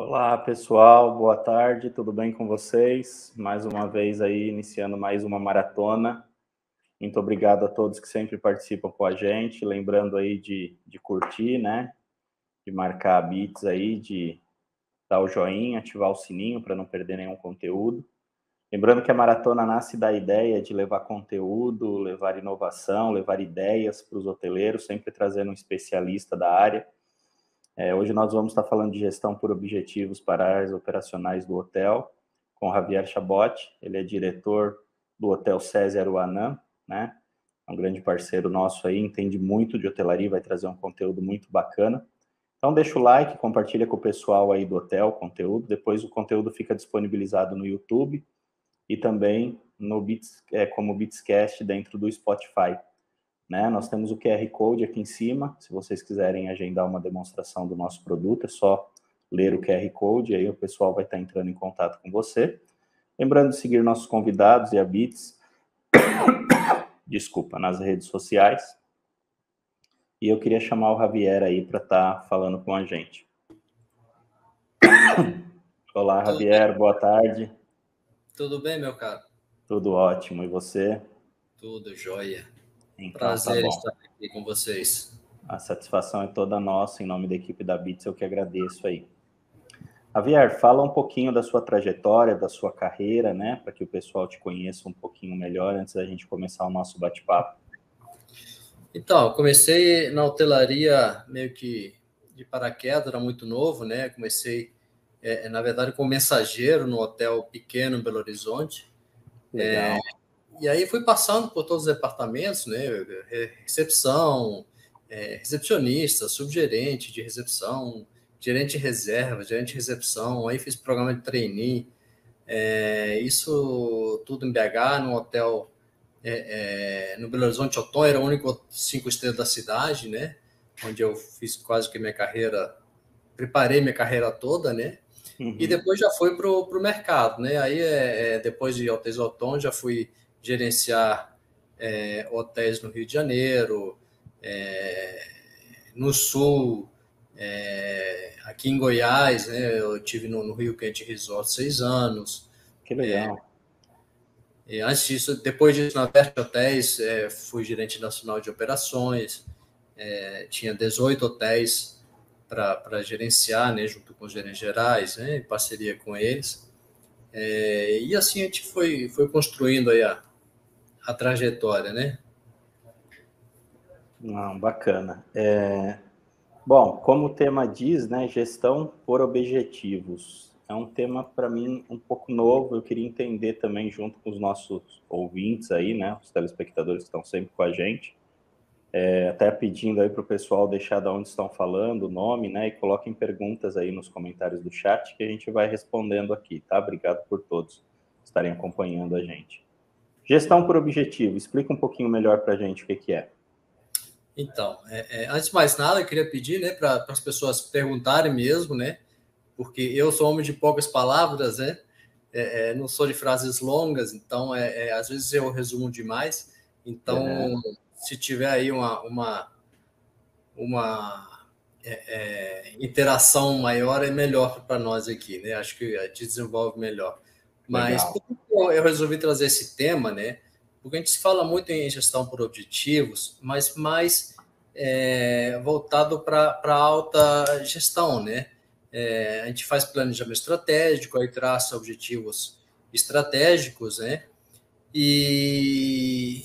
Olá, pessoal, boa tarde, tudo bem com vocês? Mais uma vez aí, iniciando mais uma maratona. Muito obrigado a todos que sempre participam com a gente. Lembrando aí de, de curtir, né? De marcar bits aí, de dar o joinha, ativar o sininho para não perder nenhum conteúdo. Lembrando que a maratona nasce da ideia de levar conteúdo, levar inovação, levar ideias para os hoteleiros, sempre trazendo um especialista da área. É, hoje nós vamos estar falando de gestão por objetivos para áreas operacionais do hotel, com Javier Chabot. Ele é diretor do Hotel César Aruanã, né? É um grande parceiro nosso aí, entende muito de hotelaria, vai trazer um conteúdo muito bacana. Então deixa o like, compartilha com o pessoal aí do hotel o conteúdo. Depois o conteúdo fica disponibilizado no YouTube e também no Beats, é, como Beatscast dentro do Spotify. Né? Nós temos o QR Code aqui em cima, se vocês quiserem agendar uma demonstração do nosso produto, é só ler o QR Code, aí o pessoal vai estar entrando em contato com você. Lembrando de seguir nossos convidados e a Bits, desculpa, nas redes sociais. E eu queria chamar o Javier aí para estar tá falando com a gente. Olá, Javier, boa tarde. Tudo bem, meu caro? Tudo ótimo. E você? Tudo jóia. Então, tá Prazer tá estar aqui com vocês. A satisfação é toda nossa. Em nome da equipe da Bits, eu que agradeço aí. Javier, fala um pouquinho da sua trajetória, da sua carreira, né? Para que o pessoal te conheça um pouquinho melhor antes da gente começar o nosso bate-papo. Então, comecei na hotelaria meio que de paraquedas, era muito novo, né? Comecei é, na verdade, como mensageiro no hotel pequeno em Belo Horizonte. É, e aí fui passando por todos os departamentos, né? Recepção, é, recepcionista, subgerente de recepção, gerente de reserva, gerente de recepção, aí fiz programa de trainee. É, isso tudo em BH, no hotel é, no Belo Horizonte Otom, era o único cinco estrelas da cidade, né? Onde eu fiz quase que minha carreira, preparei minha carreira toda, né? Uhum. E depois já foi para o mercado, né? Aí, é, é, depois de Hotéis Otom, já fui gerenciar é, hotéis no Rio de Janeiro, é, no Sul, é, aqui em Goiás, né? Eu tive no, no Rio Quente Resort seis anos. Que legal. É, e antes disso, depois disso, na Verte Hotéis, fui gerente nacional de operações, tinha 18 hotéis para gerenciar, né, junto com os gerentes gerais, né, em parceria com eles. É, e assim a gente foi, foi construindo aí a, a trajetória, né? Não, bacana. É, bom, como o tema diz, né, gestão por objetivos. É um tema para mim um pouco novo. Eu queria entender também junto com os nossos ouvintes aí, né, os telespectadores que estão sempre com a gente, é, até pedindo aí para o pessoal deixar de onde estão falando, o nome, né? E coloquem perguntas aí nos comentários do chat que a gente vai respondendo aqui, tá? Obrigado por todos estarem acompanhando a gente. Gestão por objetivo, explica um pouquinho melhor para a gente o que, que é. Então, é, é, antes de mais nada, eu queria pedir né, para as pessoas perguntarem mesmo, né? Porque eu sou homem de poucas palavras, né? É, é não sou de frases longas, então é, é, às vezes eu resumo demais. Então, se tiver aí uma, uma, uma é, é, interação maior, é melhor para nós aqui, né? Acho que a gente desenvolve melhor. Mas eu resolvi trazer esse tema, né? Porque a gente se fala muito em gestão por objetivos, mas mais é, voltado para alta gestão, né? É, a gente faz planejamento estratégico, aí traça objetivos estratégicos, né? E,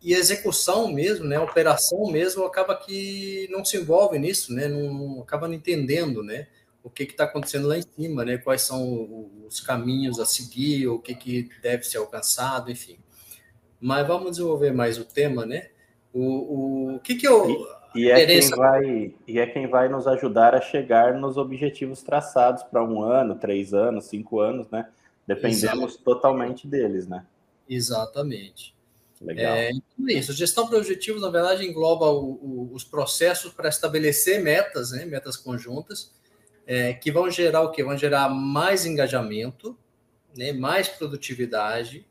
e a execução mesmo, né, a operação mesmo, acaba que não se envolve nisso, né, não, não acaba não entendendo, né, o que está acontecendo lá em cima, né, quais são os caminhos a seguir, o que, que deve ser alcançado, enfim. Mas vamos desenvolver mais o tema, né? O, o, o que que eu... E, e é quem vai e é quem vai nos ajudar a chegar nos objetivos traçados para um ano, três anos, cinco anos, né? Dependemos Exato. totalmente deles, né? Exatamente. Legal. É, então é isso. Gestão por objetivos, na verdade, engloba o, os processos para estabelecer metas, né, metas conjuntas, é, que vão gerar o quê? Vão gerar mais engajamento, né, mais produtividade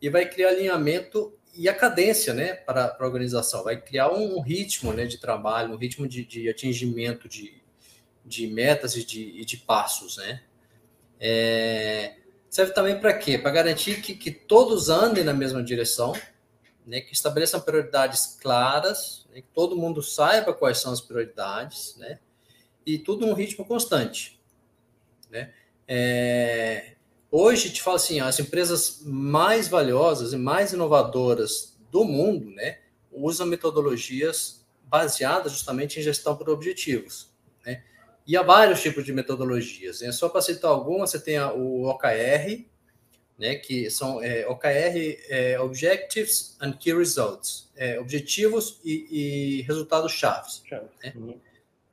e vai criar alinhamento e a cadência né, para, para a organização. Vai criar um, ritmo né, de trabalho, um ritmo de, de atingimento de, de metas e de, e de passos, né? É, serve também para quê? Para garantir que, que todos andem na mesma direção, né, que estabeleçam prioridades claras, né, que todo mundo saiba quais são as prioridades, né, e tudo num ritmo constante. Né? É, hoje, te falo assim, as empresas mais valiosas e mais inovadoras do mundo né, usam metodologias baseadas justamente em gestão por objetivos. Né? E há vários tipos de metodologias. Né? Só para citar algumas, você tem o OKR, né, que são é, OKR, é, Objectives and Key Results, é, objetivos e, e resultados chaves. Né? Uhum.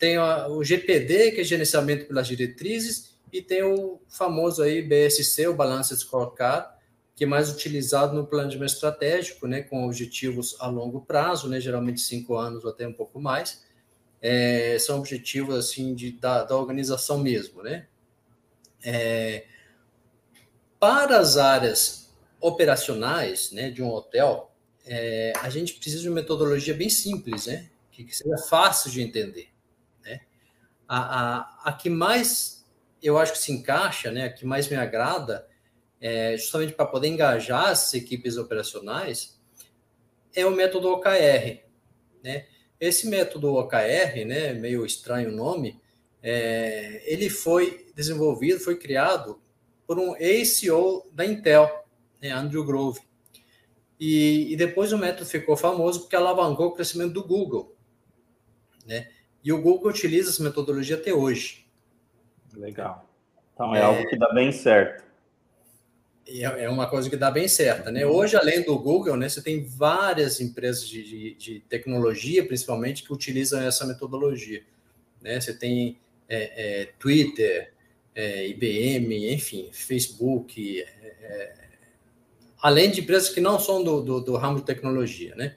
Tem a, o GPD, que é gerenciamento pelas diretrizes, e tem o famoso aí BSC, o Balance Scorecard, que é mais utilizado no planejamento estratégico, né, com objetivos a longo prazo, né, geralmente cinco anos ou até um pouco mais. É, são objetivos assim de, da, da organização mesmo, né? É, para as áreas operacionais né, de um hotel, é, a gente precisa de uma metodologia bem simples, né, que, que seja fácil de entender. A, a, a que mais eu acho que se encaixa, né, a que mais me agrada, é, justamente para poder engajar as equipes operacionais, é o método OKR. Né? Esse método OKR, né, meio estranho o nome, é, ele foi desenvolvido, foi criado por um ex-CEO da Intel, né, Andrew Grove. E, e, depois o método ficou famoso porque alavancou o crescimento do Google. Né? E o Google utiliza essa metodologia até hoje. Legal. Então é, é algo que dá bem certo. É, é uma coisa que dá bem certa, né? Hoje, além do Google, né, você tem várias empresas de, de, de tecnologia, principalmente, que utilizam essa metodologia. Né? Você tem é, é, Twitter, é, IBM, enfim, Facebook, é, é, além de empresas que não são do, do, do, ramo de tecnologia, né?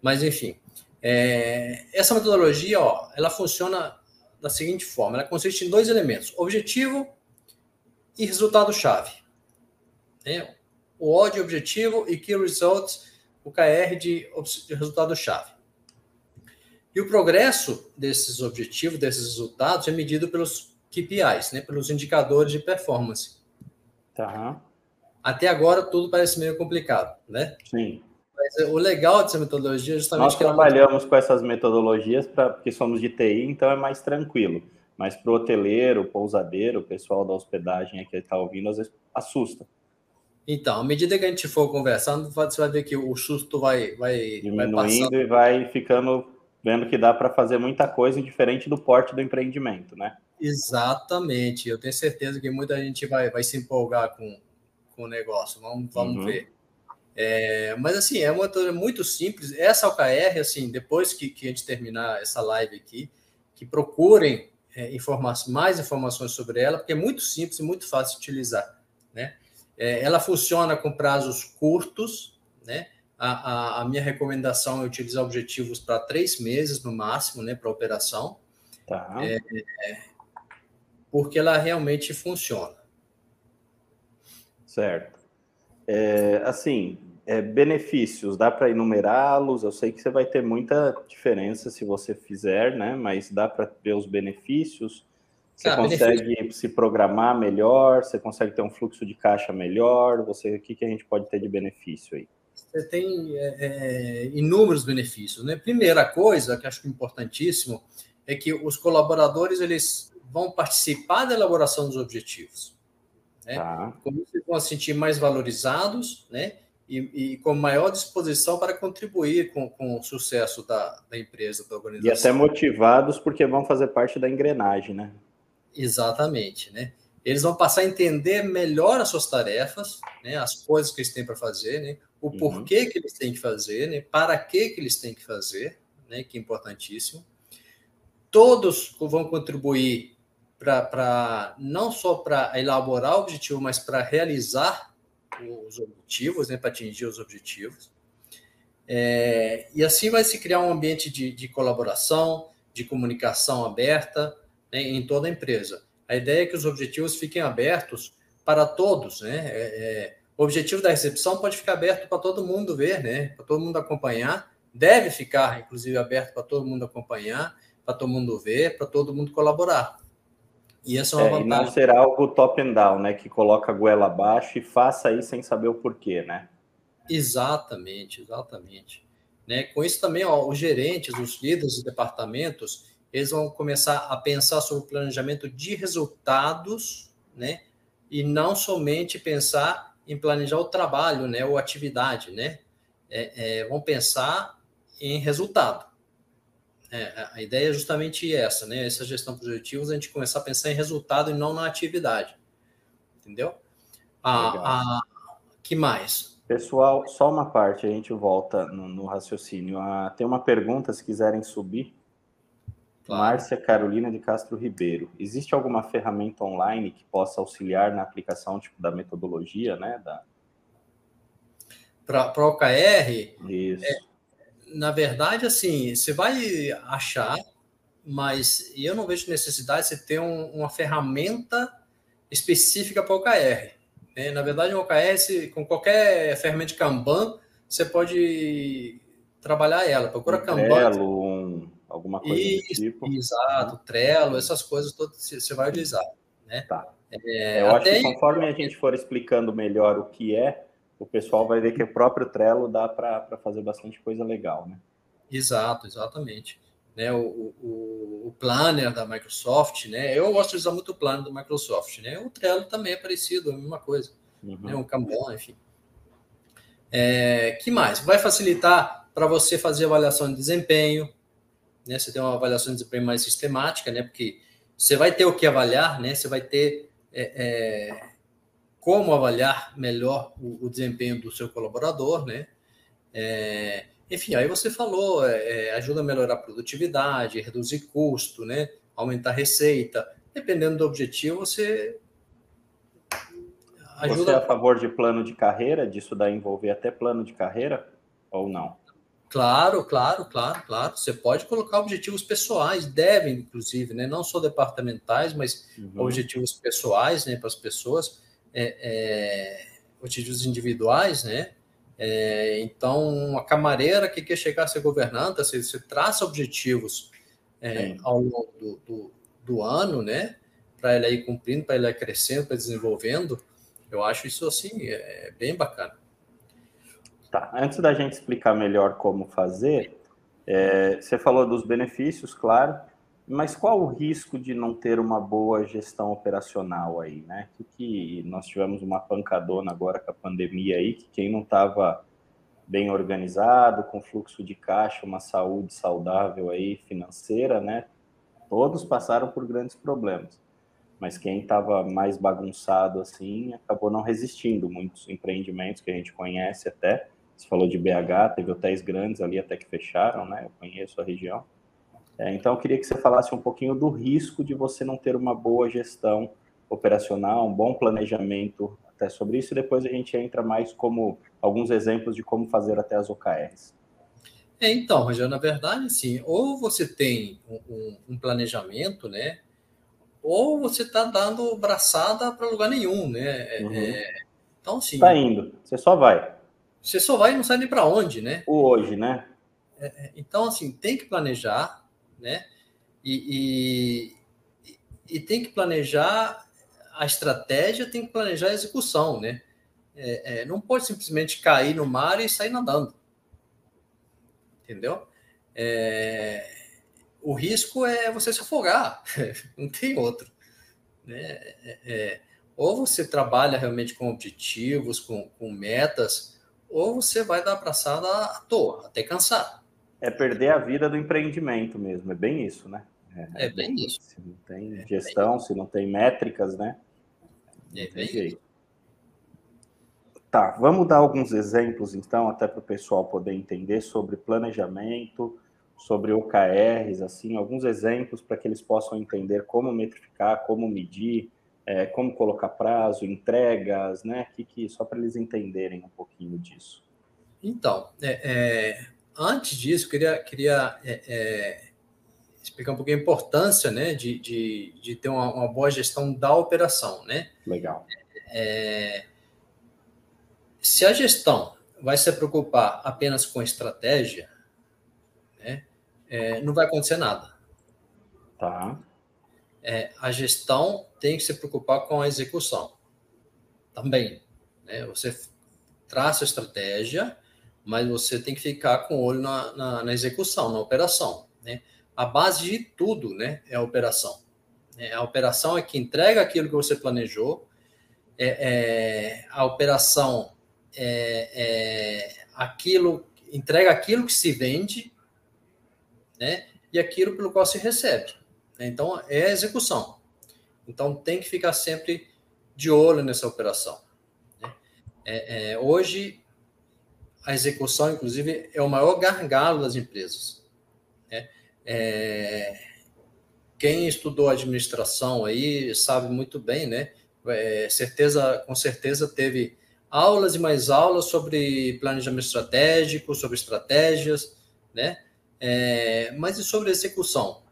Mas, enfim, é, essa metodologia, ó, ela funciona da seguinte forma, ela consiste em dois elementos, objetivo e resultado-chave. Né? O O de objetivo e Key Results, o KR de, de resultado-chave. E o progresso desses objetivos, desses resultados, é medido pelos KPIs, né, pelos indicadores de performance. Tá. Até agora tudo parece meio complicado, né? Sim. Mas o legal dessa metodologia é justamente Nós que trabalhamos com essas metodologias pra, porque somos de TI, então é mais tranquilo. Mas para o hoteleiro, pousadeiro, o pessoal da hospedagem que está ouvindo, às vezes assusta. Então, à medida que a gente for conversando, você vai ver que o susto vai, vai, diminuindo vai e vai ficando vendo que dá para fazer muita coisa diferente do porte do empreendimento, né? Exatamente. Eu tenho certeza que muita gente vai, vai se empolgar com, com o negócio. Vamos, vamos uhum. ver. É, mas assim, é uma coisa muito simples. Essa OKR, assim, depois que, que a gente terminar essa live aqui, que procurem é, mais informações sobre ela, porque é muito simples e muito fácil de utilizar. Né? É, ela funciona com prazos curtos, né? A, a, a, minha recomendação é utilizar objetivos para três meses no máximo, né, para operação. Tá. É, porque ela realmente funciona. Certo. É, assim, é, benefícios, dá para enumerá-los? Eu sei que você vai ter muita diferença se você fizer, né? Mas dá para ver os benefícios. Você ah, consegue benefício. se programar melhor? Você consegue ter um fluxo de caixa melhor? Você, o que, que a gente pode ter de benefício aí? Você tem é, é inúmeros benefícios, né? Primeira coisa que acho é importantíssimo é que os colaboradores eles vão participar da elaboração dos objetivos. Né? Tá. Como eles vão se sentir mais valorizados, né? E, e, com maior disposição para contribuir com, com o sucesso da, da empresa, da organização. E até motivados porque vão fazer parte da engrenagem, né? Exatamente, né? Eles vão passar a entender melhor as suas tarefas, né? As coisas que eles têm para fazer, né? O uhum. porquê que eles têm que fazer, né? Para que que eles têm que fazer, né? Que é importantíssimo. Todos vão contribuir para não só para elaborar o objetivo, mas para realizar os objetivos, né, para atingir os objetivos. É, e assim vai se criar um ambiente de, de colaboração, de comunicação aberta né, em toda a empresa. A ideia é que os objetivos fiquem abertos para todos. Né? É, é, o objetivo da recepção pode ficar aberto para todo mundo ver, né? para todo mundo acompanhar. Deve ficar, inclusive, aberto para todo mundo acompanhar, para todo mundo ver, para todo mundo colaborar. E essa é uma é, vantagem. E não ser algo top and down, né? Que coloca a goela abaixo e faça aí sem saber o porquê, né? Exatamente, exatamente. Né? Com isso também, ó, os gerentes, os líderes de departamentos, eles vão começar a pensar sobre o planejamento de resultados, né? E não somente pensar em planejar o trabalho, né? Ou atividade, né? É, é, vão pensar em resultado. É, a ideia é justamente essa, né? Essa gestão positiva, a gente começar a pensar em resultado e não na atividade. Entendeu? A, a, que mais? Pessoal, só uma parte, a gente volta no, no raciocínio. Ah, tem uma pergunta, se quiserem subir. Claro. Márcia Carolina de Castro Ribeiro. Existe alguma ferramenta online que possa auxiliar na aplicação tipo, da metodologia, né? Da... Para o OKR? Isso. É, na verdade, assim, você vai achar, mas eu não vejo necessidade de você ter um, uma ferramenta específica para o OKR. Né? Na verdade, o OKR, com qualquer ferramenta de Kanban, você pode trabalhar ela. Procura um Kanban. Trello, um, alguma coisa Isso, do tipo. Exato, Trello, essas coisas todas você vai utilizar. Né? Tá. É, eu acho que conforme a gente for explicando melhor o que é, o pessoal vai ver que o próprio Trello dá para fazer bastante coisa legal, né? Exato, exatamente. Né, o, o, o, Planner da Microsoft, né? Eu gosto de usar muito o Planner da Microsoft, né? O Trello também é parecido, a mesma coisa. Uhum. Né, um Kanban, enfim. É, que mais? Vai facilitar para você fazer avaliação de desempenho, né? Você tem uma avaliação de desempenho mais sistemática, né? Porque você vai ter o que avaliar, né? Você vai ter é, é, como avaliar melhor o, o desempenho do seu colaborador, né? É, enfim, aí você falou, é, é, ajuda a melhorar a produtividade, reduzir custo, né? Aumentar a receita. Dependendo do objetivo, você ajuda. Você é a favor de plano de carreira, disso daí envolver até plano de carreira ou não? Claro, claro, claro, claro. Você pode colocar objetivos pessoais, devem, inclusive, né? Não só departamentais, mas uhum. objetivos pessoais, né, para as pessoas é, é, objetivos individuais, né? É, então, uma camareira que quer chegar a ser governanta, você, você traça objetivos é, ao longo do, do, do, ano, né? Para ela ir cumprindo, para ela ir crescendo, para desenvolvendo. Eu acho isso assim é bem bacana. Tá. Antes da gente explicar melhor como fazer, é, você falou dos benefícios, claro. Mas qual o risco de não ter uma boa gestão operacional aí, né? Que, nós tivemos uma pancadona agora com a pandemia aí, que quem não estava bem organizado, com fluxo de caixa, uma saúde saudável aí financeira, né? Todos passaram por grandes problemas. Mas quem estava mais bagunçado assim acabou não resistindo. Muitos empreendimentos que a gente conhece até, você falou de BH, teve hotéis grandes ali até que fecharam, né? Eu conheço a região é, então, eu queria que você falasse um pouquinho do risco de você não ter uma boa gestão operacional, um bom planejamento até sobre isso, e depois a gente entra mais como alguns exemplos de como fazer até as OKRs. É, então, Rogério, na verdade, sim, ou você tem um, um planejamento, né? Ou você está dando braçada para lugar nenhum, né? É, uhum. É, então, sim. Está indo, você só vai. Você só vai e não sabe nem para onde, né? O hoje, né? É, é, então, assim, tem que planejar, né? E, e, e, tem que planejar a estratégia, tem que planejar a execução, né? É, é, não pode simplesmente cair no mar e sair nadando, entendeu? É, o risco é você se afogar, não tem outro. Né? É, é, ou você trabalha realmente com objetivos, com, com metas, ou você vai dar abraçada à toa, até cansar é perder a vida do empreendimento mesmo, é bem isso, né? É, é bem isso. Se não tem é gestão, se não tem métricas, né? É bem jeito. Isso. Tá, vamos dar alguns exemplos, então, até para o pessoal poder entender sobre planejamento, sobre OKRs, assim, alguns exemplos para que eles possam entender como metrificar, como medir, é, como colocar prazo, entregas, né? Que, que, só para eles entenderem um pouquinho disso. Então, é, é antes disso, queria, queria é, é, explicar um pouquinho a importância né, de, de, de ter uma, uma, boa gestão da operação. Né? Legal. É, se a gestão vai se preocupar apenas com estratégia, né, é, não vai acontecer nada. Tá. é, a gestão tem que se preocupar com a execução também. Né? Você traça a estratégia, mas você tem que ficar com o olho na, na, na execução, na operação. Né? A base de tudo né, é a operação. É, a operação é que entrega aquilo que você planejou, é, é a operação é, é, aquilo, entrega aquilo que se vende, né? E aquilo pelo qual se recebe. Então, é a execução. Então, tem que ficar sempre de olho nessa operação. Né? É, é, hoje, a execução, inclusive, é o maior gargalo das empresas. Né? É, quem estudou administração aí sabe muito bem, né? É, certeza, com certeza teve aulas e mais aulas sobre planejamento estratégico, sobre estratégias, né? É, mas e sobre execução?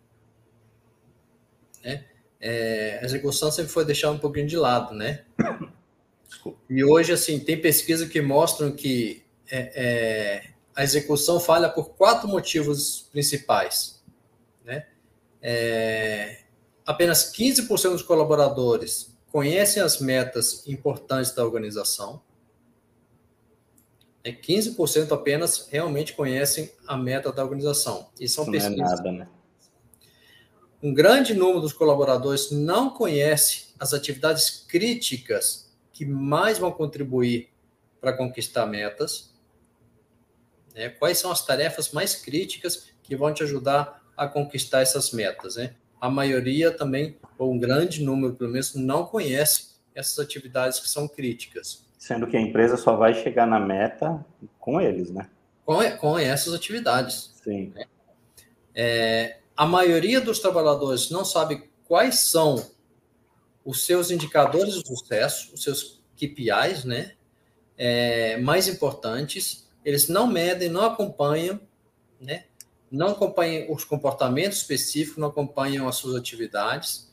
Né? É, a execução sempre foi deixada um pouquinho de lado, né? E hoje, assim, tem pesquisa que mostram que é, é a execução falha por quatro motivos principais, né? É, apenas 15% dos colaboradores conhecem as metas importantes da organização. É 15% apenas realmente conhecem a meta da organização. E são Isso pesquisas. Não é nada, né? Um grande número dos colaboradores não conhece as atividades críticas que mais vão contribuir para conquistar metas. Né? Quais são as tarefas mais críticas que vão te ajudar a conquistar essas metas? Né? A maioria também, ou um grande número pelo menos, não conhece essas atividades que são críticas. Sendo que a empresa só vai chegar na meta com eles, né? Com, com essas atividades. Sim. Né? É, a maioria dos trabalhadores não sabe quais são os seus indicadores de sucesso, os seus KPIs, né? É, mais importantes. Eles não medem, não acompanham, né? Não acompanham os comportamentos específicos, não acompanham as suas atividades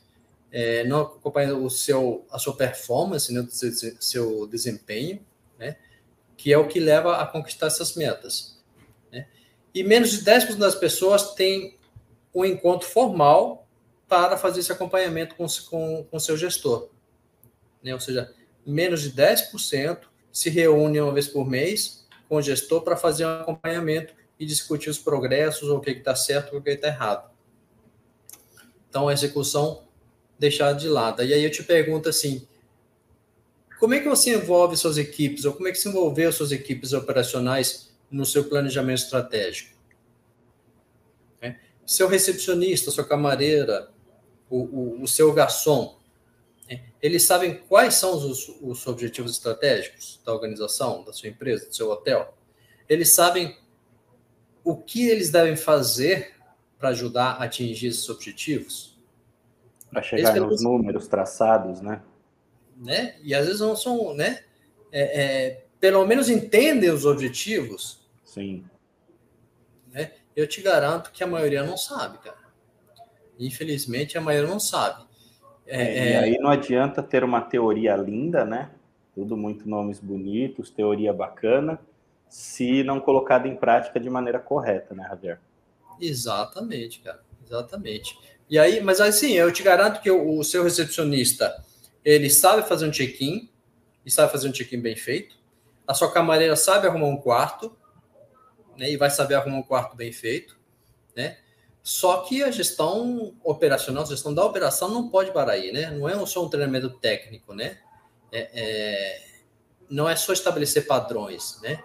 é, não acompanha o seu, a sua performance, né, seu, seu desempenho, né, que é o que leva a conquistar essas metas. Né? E menos de 10% das pessoas têm um encontro formal para fazer esse acompanhamento com, com, com seu gestor. Né? Ou seja, menos de 10% se reúnem uma vez por mês com o gestor para fazer um acompanhamento e discutir os progressos, o que está certo, o que está errado. Então, a execução deixar de lado. E aí eu te pergunto assim, como é que você envolve suas equipes, ou como é que se envolveu suas equipes operacionais no seu planejamento estratégico? É. Seu recepcionista, sua camareira, o, o, o seu garçom. Eles sabem quais são os, os objetivos estratégicos da organização, da sua empresa, do seu hotel? Eles sabem o que eles devem fazer para ajudar a atingir esses objetivos? Para chegar Esse nos números traçados, né? né? E às vezes não são, né? É, é, pelo menos entendem os objetivos. Sim. Né? Eu te garanto que a maioria não sabe, cara. Infelizmente, a maioria não sabe. É, é, e é. aí não adianta ter uma teoria linda, né? Tudo muito nomes bonitos, teoria bacana, se não colocada em prática de maneira correta, né, Javier? Exatamente, cara. Exatamente. E aí, mas assim, eu te garanto que o, o seu recepcionista, ele sabe fazer um check-in, e sabe fazer um check-in bem feito. A sua camareira sabe arrumar um quarto, né? E vai saber arrumar um quarto bem feito, né? Só que a gestão operacional, a gestão da operação não pode parar aí, né? Não é só um treinamento técnico, né? É, é, não é só estabelecer padrões, né?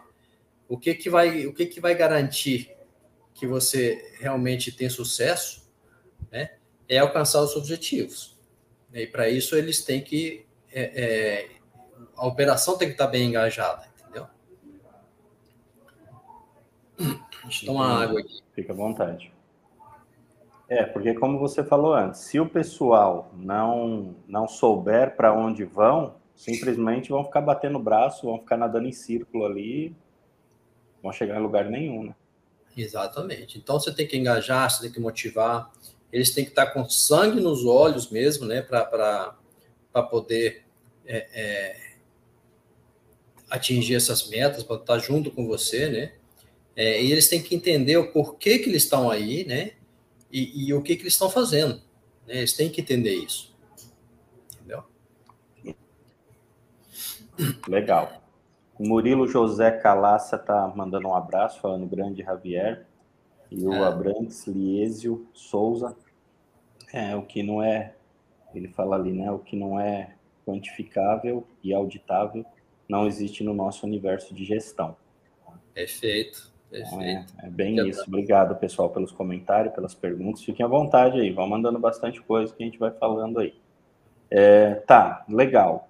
O que que vai, o que que vai garantir que você realmente tem sucesso né, é alcançar os objetivos. E para isso eles têm que. É, é, a operação tem que estar bem engajada, entendeu? Deixa eu tomar água aqui. Fica à vontade. É, porque como você falou antes, se o pessoal não, não souber para onde vão, simplesmente vão ficar batendo o braço, vão ficar nadando em círculo ali, vão chegar em lugar nenhum, né? Exatamente. Então você tem que engajar, você tem que motivar, eles têm que estar com sangue nos olhos mesmo, né, para poder é, é, atingir essas metas, para estar junto com você, né, é, e eles têm que entender o porquê que eles estão aí, né, e, e o que, que eles estão fazendo, Né? Eles têm que entender isso. Entendeu? Legal. Murilo José Calaça está mandando um abraço, falando grande Javier. E o é. Abrantes Liesio Souza. É, o que não é, ele fala ali, né? O que não é quantificável e auditável não existe no nosso universo de gestão. Perfeito. Perfeito. É, é bem isso. Obrigado, pessoal, pelos comentários, pelas perguntas. Fiquem à vontade aí, vão mandando bastante coisa que a gente vai falando aí. É, tá, legal.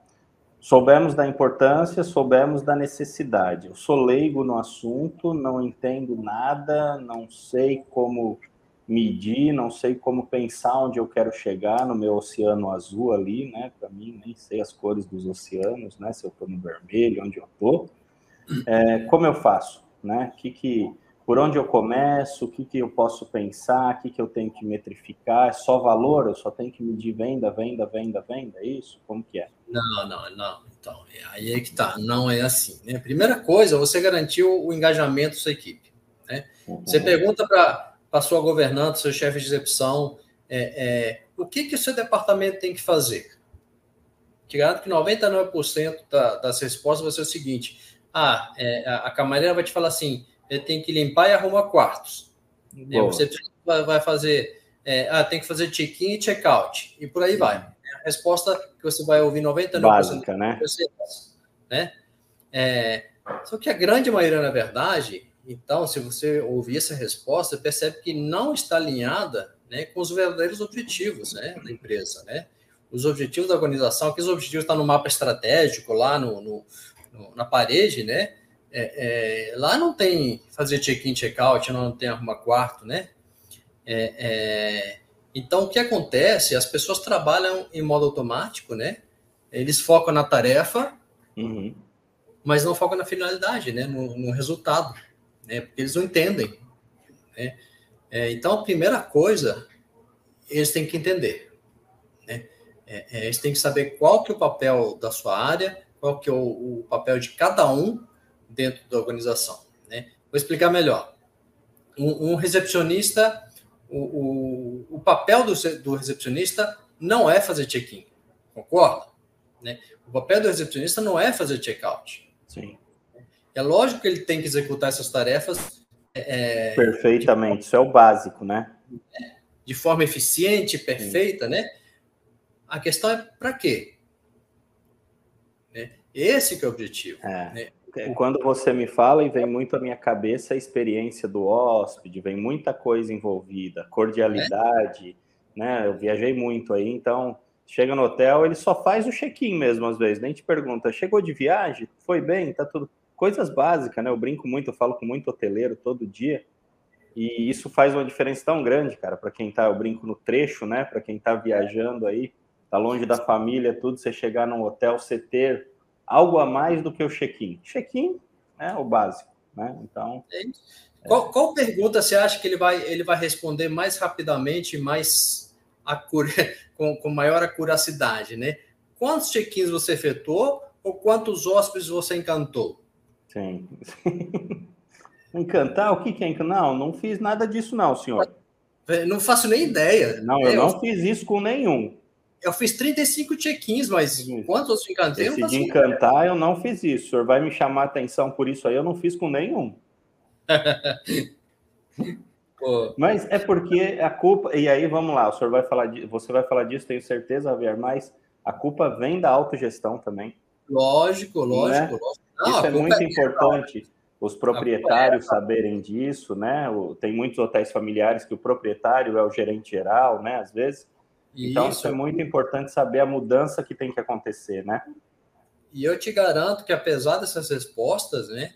Soubemos da importância, soubemos da necessidade. Eu sou leigo no assunto, não entendo nada, não sei como medir, não sei como pensar onde eu quero chegar no meu oceano azul ali, né? Para mim, nem sei as cores dos oceanos, né? Se eu estou no vermelho, onde eu estou. É, como eu faço, né? Que que por onde eu começo, o que, que eu posso pensar, o que, que eu tenho que metrificar, é só valor, eu só tenho que medir venda, venda, venda, venda, é isso? Como que é? Não, não, não. Então, é, aí é que tá, não é assim. Né? Primeira coisa, você garantiu o engajamento da sua equipe. Né? Uhum. Você pergunta para a sua governante, seu chefe de execução, é, é, o que, que o seu departamento tem que fazer? Te garanto que 99% da, das respostas vai ser o seguinte: ah, é, a camareira vai te falar assim, ele tem que limpar e arrumar quartos. Você vai fazer, é, ah, tem que fazer check-in e check-out, e por aí vai. A resposta que você vai ouvir 99% Básica, né? né? É, só que a grande maioria, na verdade, então, se você ouvir essa resposta, percebe que não está alinhada né, com os verdadeiros objetivos né, da empresa, né? Os objetivos da organização, aqueles objetivos estão no mapa estratégico, lá no, no, no na parede, né? É, é, lá não tem fazer check-in, check-out, não tem arrumar quarto, né? É, é, então, o que acontece? As pessoas trabalham em modo automático, né? Eles focam na tarefa, uhum. mas não focam na finalidade, né? No, no, resultado, né? Porque eles não entendem. Né? É, então, a primeira coisa, eles têm que entender. Né? É, eles têm que saber qual que é o papel da sua área, qual que é o, o papel de cada um dentro da organização. Né? Vou explicar melhor. Um, um recepcionista, o, o, o papel do, do, recepcionista não é fazer check-in, concorda? Né? O papel do recepcionista não é fazer check-out. Sim. É lógico que ele tem que executar essas tarefas. É, Perfeitamente, de, isso é o básico, né? De forma eficiente, perfeita, Sim. né? A questão é para quê? Esse que é o objetivo. É. Né? É, quando você me fala, e vem muito à minha cabeça a experiência do hóspede, vem muita coisa envolvida, cordialidade, é? né? Eu viajei muito aí, então chega no hotel, ele só faz o check-in mesmo, às vezes, nem te pergunta, chegou de viagem? Foi bem? Tá tudo. Coisas básicas, né? Eu brinco muito, eu falo com muito hoteleiro todo dia, e isso faz uma diferença tão grande, cara, para quem tá, eu brinco no trecho, né? Para quem tá viajando aí, tá longe da família, tudo, você chegar num hotel, você ter algo a mais do que o check-in. Check-in é o básico, né? Então. É qual, qual, pergunta você acha que ele vai, ele vai responder mais rapidamente, mais acura, com, com maior acuracidade, né? Quantos check-ins você efetuou ou quantos hóspedes você encantou? Sim. Encantar? O que, que é encantar? Não, não fiz nada disso, não, senhor. Não faço nem ideia. Não, eu, eu não fiz isso com nenhum. Eu fiz 35 check-ins, mas quantos eu encantei? Esse de encantar, eu não fiz isso. O senhor vai me chamar a atenção por isso aí, eu não fiz com nenhum. mas é porque a culpa. E aí, vamos lá, o senhor vai falar de, você vai falar disso, tenho certeza, Javier, mas a culpa vem da autogestão também. Lógico, lógico, né? lógico. Não, isso é muito é importante. Os proprietários é saberem disso, né? Tem muitos hotéis familiares que o proprietário é o gerente geral, né? Às vezes. Então, isso. isso é muito importante saber a mudança que tem que acontecer, né? E eu te garanto que, apesar dessas respostas, né,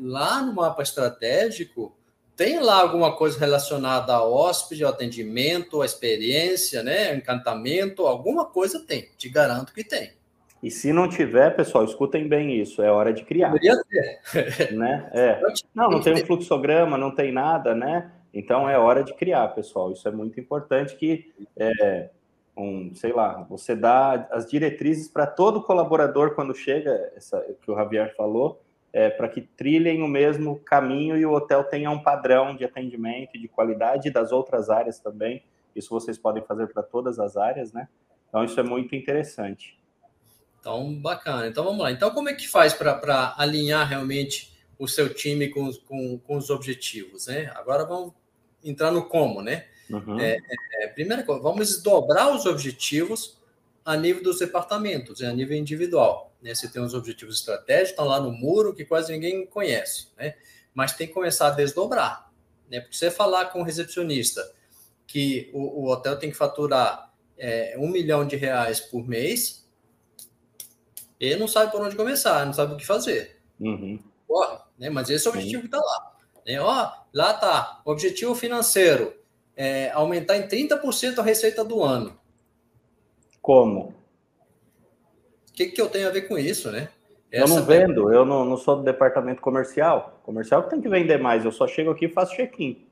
lá no mapa estratégico, tem lá alguma coisa relacionada ao hóspede, ao atendimento, à experiência, né, encantamento, alguma coisa tem. Te garanto que tem. E se não tiver, pessoal, escutem bem isso, é hora de criar. Deveria ter. Né? É. Não, não tem um fluxograma, não tem nada, né? Então é hora de criar, pessoal. Isso é muito importante que é, um, sei lá, você dá as diretrizes para todo colaborador quando chega, essa que o Javier falou, é, para que trilhem o mesmo caminho e o hotel tenha um padrão de atendimento de qualidade das outras áreas também. Isso vocês podem fazer para todas as áreas, né? Então, isso é muito interessante. Então, bacana. Então, vamos lá. Então, como é que faz para alinhar realmente o seu time com, com, com os objetivos, né? Agora vamos entrar no como, né? Uhum. É, é, primeira coisa, vamos dobrar os objetivos a nível dos departamentos, a nível individual. Né? Você tem os objetivos estratégicos, estão lá no muro, que quase ninguém conhece, né? Mas tem que começar a desdobrar, né? Porque você falar com o recepcionista que o, o hotel tem que faturar é, um milhão de reais por mês, ele não sabe por onde começar, não sabe o que fazer. Uhum. Né? Mas esse é o objetivo Sim. que está lá. Né? Ó, lá está, objetivo financeiro, é, aumentar em 30% a receita do ano. Como? O que, que eu tenho a ver com isso, né? Essa eu não vendo, eu não, não, sou do departamento comercial. Comercial tem que vender mais, eu só chego aqui e faço check-in.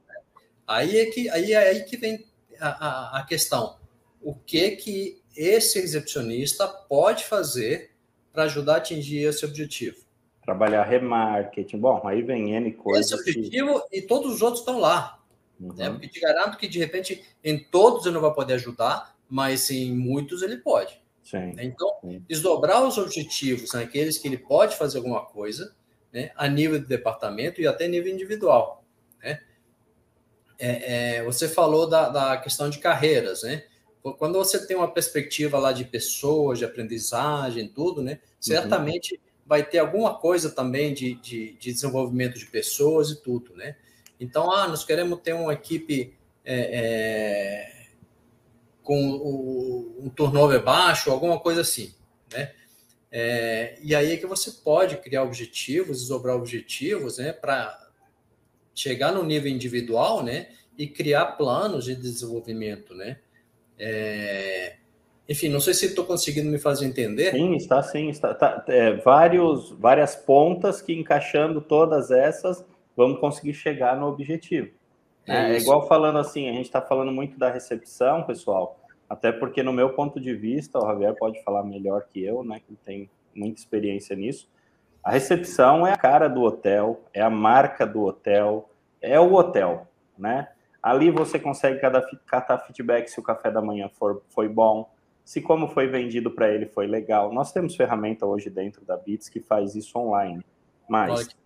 Aí é que, aí, é aí que vem a, a, a questão. O que que esse recepcionista pode fazer para ajudar a atingir esse objetivo? Trabalhar remarketing. Bom, aí vem N coisas. Esse objetivo que... e todos os outros estão lá. Uhum. Né? Porque te garanto que, de repente, em todos ele não vai poder ajudar, mas em muitos ele pode. Sim. Então, Sim. desdobrar os objetivos naqueles que ele pode fazer alguma coisa, né, a nível de departamento e até nível individual. Né? É, é, você falou da, da questão de carreiras, né? Quando você tem uma perspectiva lá de pessoas, de aprendizagem, tudo, né? Uhum. Certamente uhum. Vai ter alguma coisa também de, de, de, desenvolvimento de pessoas e tudo, né? Então, ah, nós queremos ter uma equipe é, é, com o, um turnover baixo, alguma coisa assim, né? É, e aí é que você pode criar objetivos, desdobrar objetivos, né? Para chegar no nível individual, né? E criar planos de desenvolvimento, né? É... Enfim, não sei se estou conseguindo me fazer entender. Sim, está sim. Está, tá, é, vários, várias pontas que encaixando todas essas, vamos conseguir chegar no objetivo. É, é igual falando assim, a gente está falando muito da recepção, pessoal, até porque no meu ponto de vista, o Javier pode falar melhor que eu, né, que tem muita experiência nisso. A recepção é a cara do hotel, é a marca do hotel, é o hotel, né? Ali você consegue catar feedback se o café da manhã for, foi bom, se como foi vendido para ele foi legal. Nós temos ferramenta hoje dentro da Bits que faz isso online, mas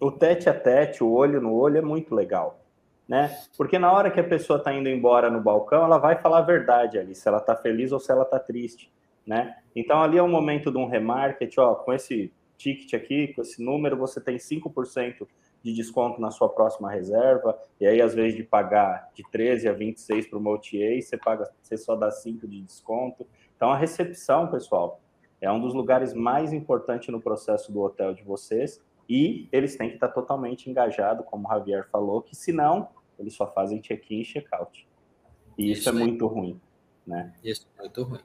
o tete a tete, o olho no olho é muito legal, né? Porque na hora que a pessoa está indo embora no balcão, ela vai falar a verdade ali, se ela está feliz ou se ela está triste, né? Então ali é o momento de um remarket, ó, com esse ticket aqui, com esse número, você tem 5% de desconto na sua próxima reserva, e aí, às vezes, de pagar de 13 a 26 para o OTA, você, paga, você só dá 5 de desconto. Então, a recepção, pessoal, é um dos lugares mais importantes no processo do hotel de vocês, e eles têm que estar totalmente engajados, como o Javier falou, que senão eles só fazem check-in e check-out. E isso, isso é, é muito ruim, né? Isso é muito ruim.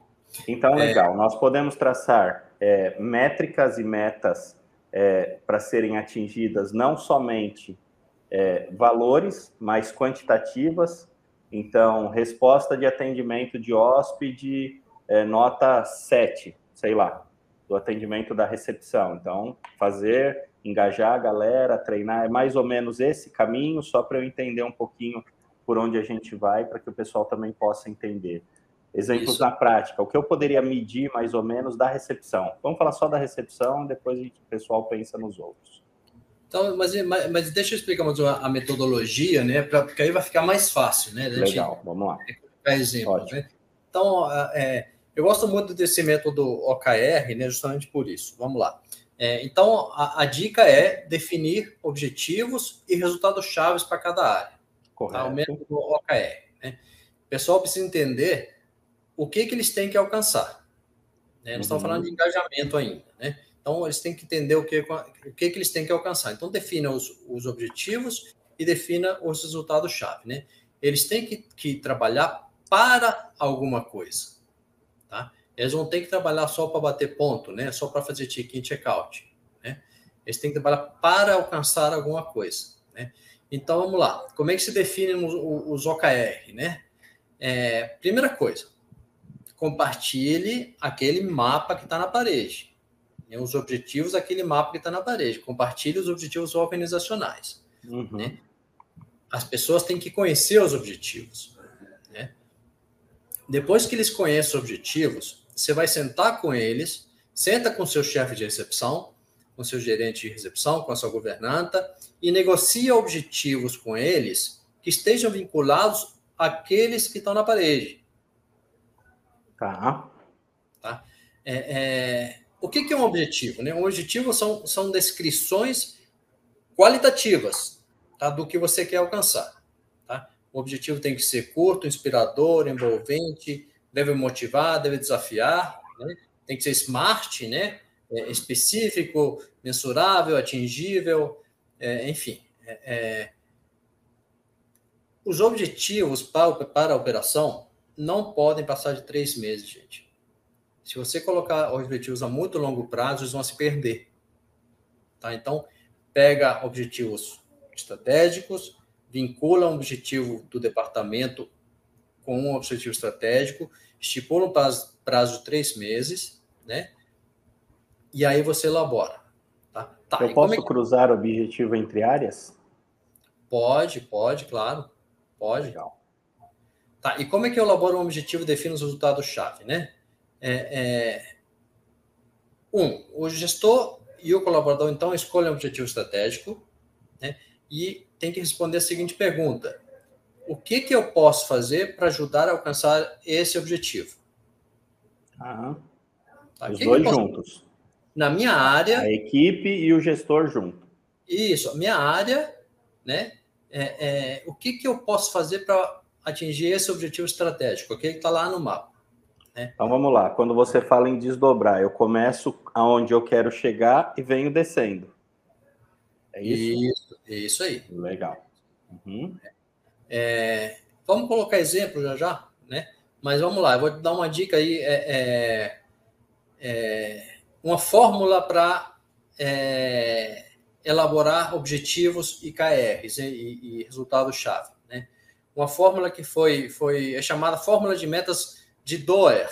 Então, é. legal, é... nós podemos traçar é, métricas e metas é, para serem atingidas não somente é, valores, mas quantitativas. Então, resposta de atendimento de hóspede, é, nota 7, sei lá, do atendimento da recepção. Então, fazer, engajar a galera, treinar, é mais ou menos esse caminho, só para eu entender um pouquinho por onde a gente vai, para que o pessoal também possa entender. Exemplos Isso. na prática, o que eu poderia medir mais ou menos da recepção. Vamos falar só da recepção, depois o pessoal pensa nos outros. Então, mas, mas, mas deixa eu explicar mais a metodologia, né? Pra, porque aí vai ficar mais fácil, né? Legal, vamos lá. Exemplo, né? Então, é, eu gosto muito desse método OKR, né? Justamente por isso. Vamos lá. É, então, a, a, dica é definir objetivos e resultados chaves para cada área. Correto. Tá? O método OKR. Né? O pessoal precisa entender o que, que eles têm que alcançar. Né? Nós uhum. estamos falando de engajamento ainda, né? Então, eles têm que entender o que, o que, que eles têm que alcançar. Então, defina os, os objetivos e defina os resultados-chave, né? Eles têm que, que trabalhar para alguma coisa, tá? Eles vão ter que trabalhar só para bater ponto, né? Só para fazer check-in, check-out, né? Eles têm que trabalhar para alcançar alguma coisa, né? Então, vamos lá. Como é que se definem os, os OKR, né? É, primeira coisa, compartilhe aquele mapa que está na parede. Né? Os objetivos, aquele mapa que está na parede. Compartilhe os objetivos organizacionais. Uhum. Né? As pessoas têm que conhecer os objetivos. Né? Depois que eles conhecem os objetivos, você vai sentar com eles, senta com seu chefe de recepção, com seu gerente de recepção, com a sua governanta, e negocia objetivos com eles que estejam vinculados àqueles que estão na parede. Tá. tá? É, é, o que, que, é um objetivo? Né? Um objetivo são, são descrições qualitativas tá? do que você quer alcançar. Tá? O objetivo tem que ser curto, inspirador, envolvente, deve motivar, deve desafiar, né? tem que ser smart, né? É, específico, mensurável, atingível, é, enfim. É, é os objetivos para, para a operação não podem passar de três meses, gente. Se você colocar objetivos a muito longo prazo, eles vão se perder. Tá? Então, pega objetivos estratégicos, vincula um objetivo do departamento com um objetivo estratégico, estipula um prazo, prazo de três meses, né? E aí você elabora. Tá? Tá, Eu posso é que... cruzar objetivo entre áreas? Pode, pode, claro. Pode. Legal. Tá, e como é que eu elaboro um objetivo e defino os resultados-chave, né? É, é... Um, o gestor e o colaborador, então, escolhem um objetivo estratégico né? e tem que responder a seguinte pergunta. O que, que eu posso fazer para ajudar a alcançar esse objetivo? Tá, Os dois juntos. Na minha área... A equipe e o gestor junto. Isso, minha área, né? É, é, o que, que eu posso fazer para atingir esse objetivo estratégico, ok? Está lá no mapa. Né? Então vamos lá. Quando você fala em desdobrar, eu começo aonde eu quero chegar e venho descendo. É isso? Isso, isso aí. Legal. Uhum. É, vamos colocar exemplo já já, né? Mas vamos lá, eu vou te dar uma dica aí. É, é, é uma fórmula para é, elaborar objetivos e KRs e, e resultados-chave. Uma fórmula que foi, foi é chamada fórmula de metas de Doer.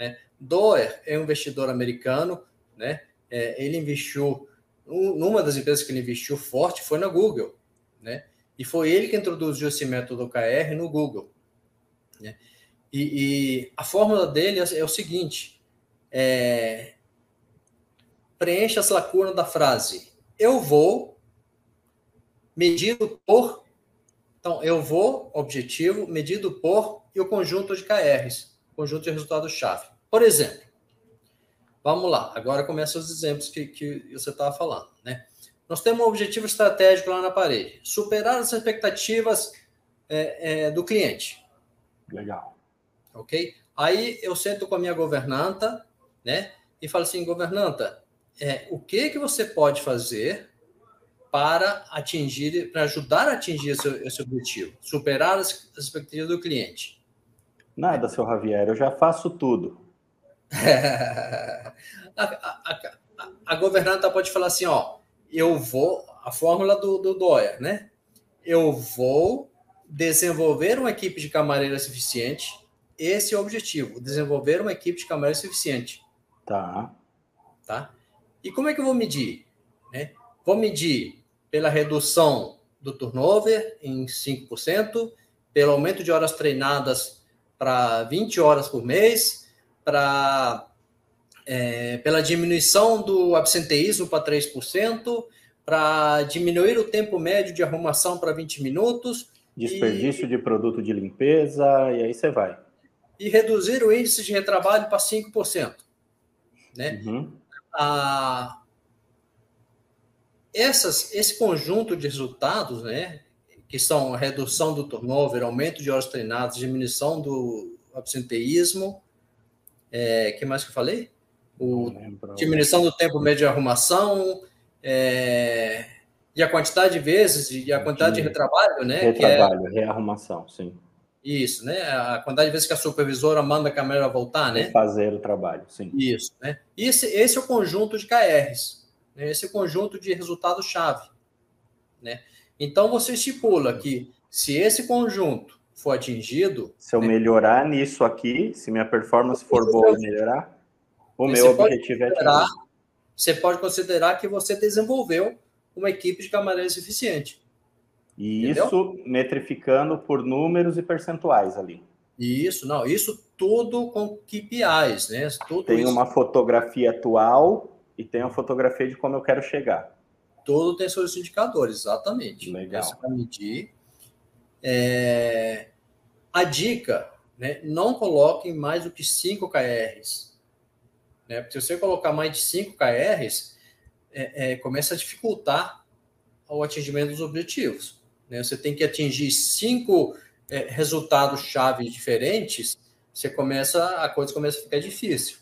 Né? Doer é um investidor americano, né? É, ele investiu, um, numa das empresas que ele investiu forte foi na Google, né? E foi ele que introduziu esse método KR no Google. Né? E, e a fórmula dele é, é o seguinte: é, preencha as lacunas da frase eu vou medido por. Então, eu vou, objetivo, medido por e o conjunto de KRs, conjunto de resultados-chave. Por exemplo, vamos lá, agora começam os exemplos que, que você estava falando. Né? Nós temos um objetivo estratégico lá na parede: superar as expectativas é, é, do cliente. Legal. Ok? Aí eu sento com a minha governanta, né? E falo assim, governanta, é, o que que você pode fazer para atingir, para ajudar a atingir esse, esse objetivo, superar as, as expectativas do cliente? Nada, seu Javier, eu já faço tudo. a, a, a, a, governanta pode falar assim, ó, eu vou, a fórmula do, do Doyer, né? Eu vou desenvolver uma equipe de camareiras eficiente. Esse é o objetivo, desenvolver uma equipe de camareiras eficiente. Tá. Tá? E como é que eu vou medir? Né? Vou medir pela redução do turnover em 5%, pelo aumento de horas treinadas para 20 horas por mês, para é, pela diminuição do absenteísmo para 3%, para diminuir o tempo médio de arrumação para 20 minutos. Desperdício e, de produto de limpeza, e aí você vai. E reduzir o índice de retrabalho para 5%. Né? Uhum a, essas, esse conjunto de resultados, né, que são redução do turnover, aumento de horas treinadas, diminuição do absenteísmo, é, que mais que eu falei? O, diminuição do tempo médio de arrumação, é, e a quantidade de vezes e a quantidade de retrabalho, né? Retrabalho, que é, rearrumação, sim. Isso, né? A quantidade de vezes que a supervisora manda a câmera voltar, né? Fazer o trabalho, sim. Isso, né? Esse, esse é o conjunto de KRs, né? esse conjunto de resultados-chave, né? Então, você estipula que se esse conjunto for atingido... Se eu né? melhorar nisso aqui, se minha performance for boa e melhorar, o meu objetivo é atingir. Você pode considerar que você desenvolveu uma equipe de camareiros eficiente. E Entendeu? isso metrificando por números e percentuais ali. Isso, não, isso tudo com KPIs, né? Tudo tem isso. uma fotografia atual e tem uma fotografia de como eu quero chegar. Tudo tem seus indicadores, exatamente. Legal. Isso para medir. É... A dica, né? Não coloquem mais do que 5 KRs. Né? Porque se você colocar mais de 5 KRs, é, é, começa a dificultar o atingimento dos objetivos. Né? Você tem que atingir cinco é, resultados chaves diferentes, você começa, a coisa começa a ficar difícil.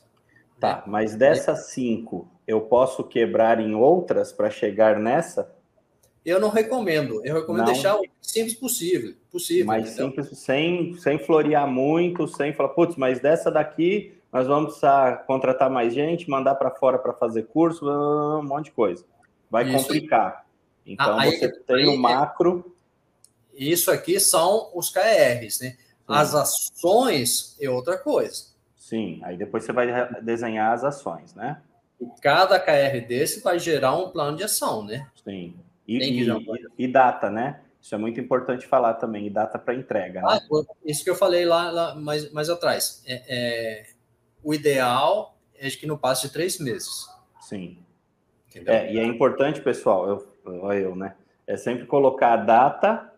Tá, mas dessas cinco, eu posso quebrar em outras para chegar nessa? Eu não recomendo. Eu recomendo não. deixar o simples possível. possível mais simples, sem, sem florear muito, sem falar, putz, mas dessa daqui nós vamos precisar contratar mais gente, mandar para fora para fazer curso, um monte de coisa. Vai Isso. complicar. Então ah, você tem o um macro. Isso aqui são os KRs, né? Sim. As ações é outra coisa. Sim, aí depois você vai desenhar as ações, né? Cada KR desse vai gerar um plano de ação, né? Sim. E, e, e data, né? Isso é muito importante falar também, e data para entrega. Né? Ah, isso que eu falei lá, lá mais, mais atrás. É, é, o ideal é que não passe de três meses. Sim. É, e é importante, pessoal, eu, eu, né? É sempre colocar a data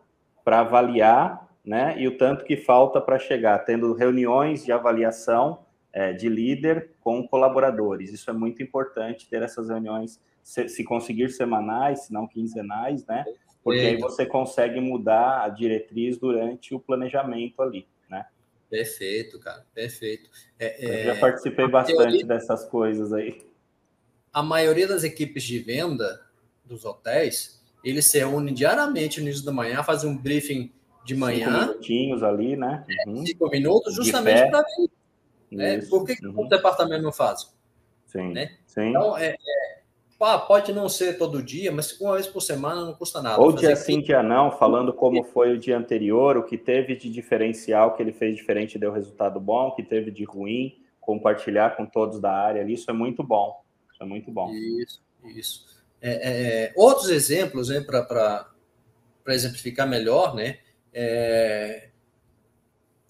para avaliar, né? E o tanto que falta para chegar, tendo reuniões de avaliação é, de líder com colaboradores. Isso é muito importante ter essas reuniões, se, se conseguir semanais, se não quinzenais, né? Porque aí você consegue mudar a diretriz durante o planejamento ali, né? Perfeito, cara, perfeito. É, Eu já participei bastante teoria, dessas coisas aí. A maioria das equipes de venda dos hotéis, eles se reúnem diariamente no início da manhã, fazem um briefing de manhã. Cinco minutinhos ali, né? É, uhum. Cinco minutos, justamente para ver. Né? Por que, uhum. que o departamento não faz? Sim. Né? Sim. Então, é, é, pode não ser todo dia, mas uma vez por semana não custa nada. Ou dia sim, dia não, falando como foi o dia anterior, o que teve de diferencial que ele fez diferente deu resultado bom, o que teve de ruim, compartilhar com todos da área ali, isso é muito bom. Isso é muito bom. Isso, isso. É, é, é outros exemplos, né, para exemplificar melhor, né? É,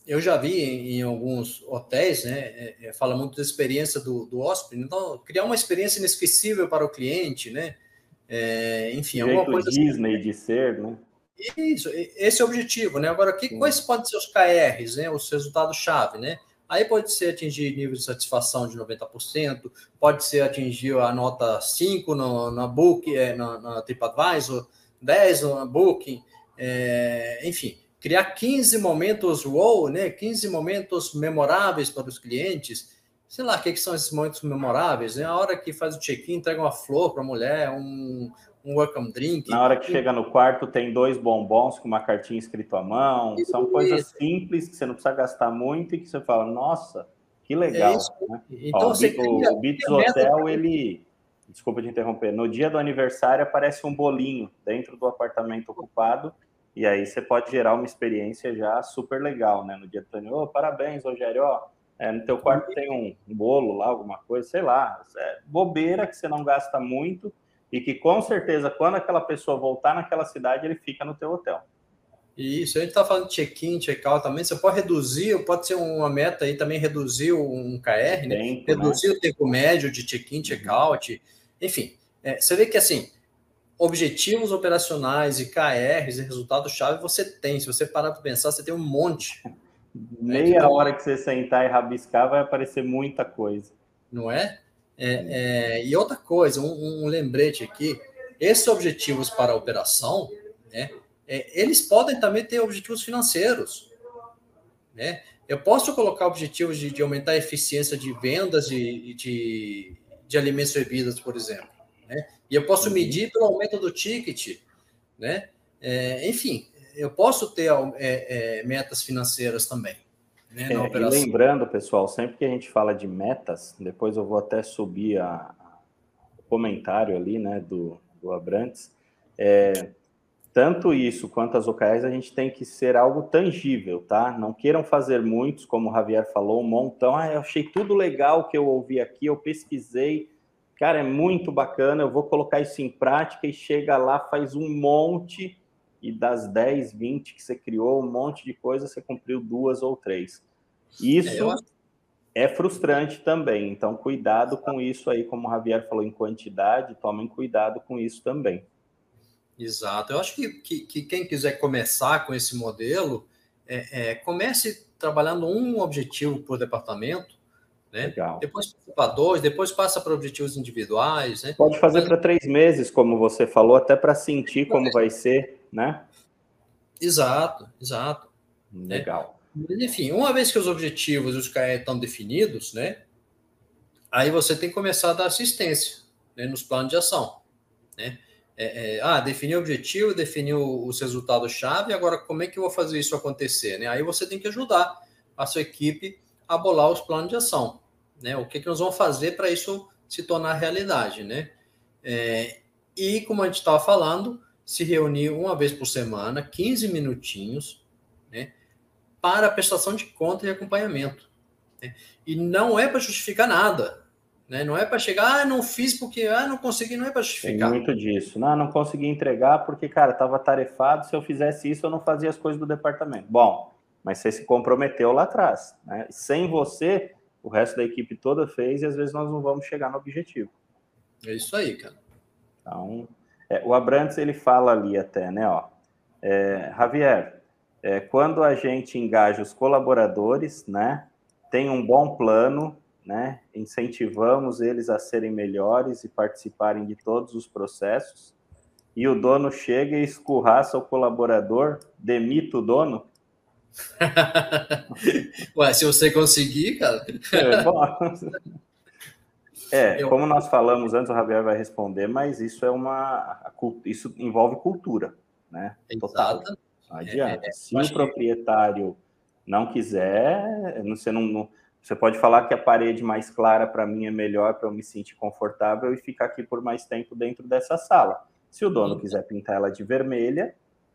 eu já vi em, em alguns hotéis, né? É, é, fala muito da experiência do, do hóspede, então criar uma experiência inesquecível para o cliente, né? É, enfim, alguma coisa. Disney assim. de ser, né? Isso, esse é o objetivo, né? Agora, que, quais podem ser os KRs, né? Os resultados-chave, né? Aí pode ser atingir nível de satisfação de 90%, pode ser atingir a nota 5 no, na Book, é, na, na TripAdvisor, 10 no Booking, é, enfim, criar 15 momentos wow, né? 15 momentos memoráveis para os clientes. Sei lá, o que, que são esses momentos memoráveis? Né? A hora que faz o check-in, entrega uma flor para a mulher, um, um welcome drink. Na hora que chega no quarto, tem dois bombons com uma cartinha escrita à mão. São isso. coisas simples que você não precisa gastar muito e que você fala, nossa, que legal. É né? Então, Ó, você o Beats Hotel, ele. Desculpa te interromper. No dia do aniversário aparece um bolinho dentro do apartamento ocupado e aí você pode gerar uma experiência já super legal, né? No dia do Tony, oh, parabéns, Rogério, ó, é, no teu quarto tem um, bolo lá, alguma coisa, sei lá. É bobeira que você não gasta muito e que com certeza quando aquela pessoa voltar naquela cidade, ele fica no teu hotel. Isso, a gente está falando de check-in, check-out também, você pode reduzir, pode ser uma meta aí também reduzir um KR, né? Tempo, reduzir né? o tempo médio de check-in, check-out, enfim. É, você vê que assim, objetivos operacionais e KRs e resultados-chave você tem. Se você parar para pensar, você tem um monte. Meia hora que você sentar e rabiscar, vai aparecer muita coisa. Não é? é, é e outra coisa, um, um, lembrete aqui: esses objetivos para a operação, né, é, eles podem também ter objetivos financeiros. Né? Eu posso colocar objetivos de, de aumentar a eficiência de vendas de, de, de alimentos e bebidas, por exemplo. Né? E eu posso uhum. medir pelo aumento do ticket, né? É, enfim, eu posso ter é, é, metas financeiras também. Né, é, lembrando, pessoal, sempre que a gente fala de metas, depois eu vou até subir a, a o comentário ali, né, do, do Abrantes. É, tanto isso quanto as OKRs, a gente tem que ser algo tangível, tá? Não queiram fazer muitos, como o Javier falou, um montão. Ah, eu achei tudo legal que eu ouvi aqui, eu pesquisei, Cara, é muito bacana, eu vou colocar isso em prática e chega lá, faz um monte, e das 10, 20 que você criou, um monte de coisa, você cumpriu duas ou três. Isso é, é frustrante também, então cuidado com isso aí, como o Javier falou em quantidade, tomem cuidado com isso também. Exato. Eu acho que, que, que quem quiser começar com esse modelo, é, é, comece trabalhando um objetivo por departamento, né? Legal. Depois passa para dois, depois passa para objetivos individuais. Né? Pode fazer para três meses, como você falou, até para sentir como vai ser, né? Exato, exato. Legal. Né? Mas, enfim, uma vez que os objetivos e os KE estão definidos, né? Aí você tem que começar a dar assistência né, nos planos de ação. Né? É, é, ah, definiu o objetivo, definiu os resultados-chave, agora como é que eu vou fazer isso acontecer? Né? Aí você tem que ajudar a sua equipe a bolar os planos de ação. Né? O que, que nós vamos fazer para isso se tornar realidade? Né? É, e, como a gente estava falando, se reunir uma vez por semana, 15 minutinhos, né, para prestação de conta e acompanhamento. Né? E não é para justificar nada. Né? Não é para chegar, ah, não fiz porque ah, não consegui, não é para justificar. Tem muito disso. Não, não consegui entregar porque, cara, estava tarefado. Se eu fizesse isso, eu não fazia as coisas do departamento. Bom, mas você se comprometeu lá atrás. Né? Sem você, o resto da equipe toda fez e às vezes nós não vamos chegar no objetivo. É isso aí, cara. Então, é, o Abrantes ele fala ali até, né? Ó, é, Javier, é, quando a gente engaja os colaboradores, né? Tem um bom plano né? Incentivamos eles a serem melhores e participarem de todos os processos. E o dono chega e escurraça o colaborador, demita o dono. Ué, se você conseguir, cara. É, bom, é Eu... como nós falamos antes, o Javier vai responder, mas isso é uma. Isso envolve cultura, né? Total. Não adianta. É, é, se o proprietário que... não quiser, você não, não você pode falar que a parede mais clara para mim é melhor para eu me sentir confortável e ficar aqui por mais tempo dentro dessa sala. Se o dono quiser pintar ela de vermelha,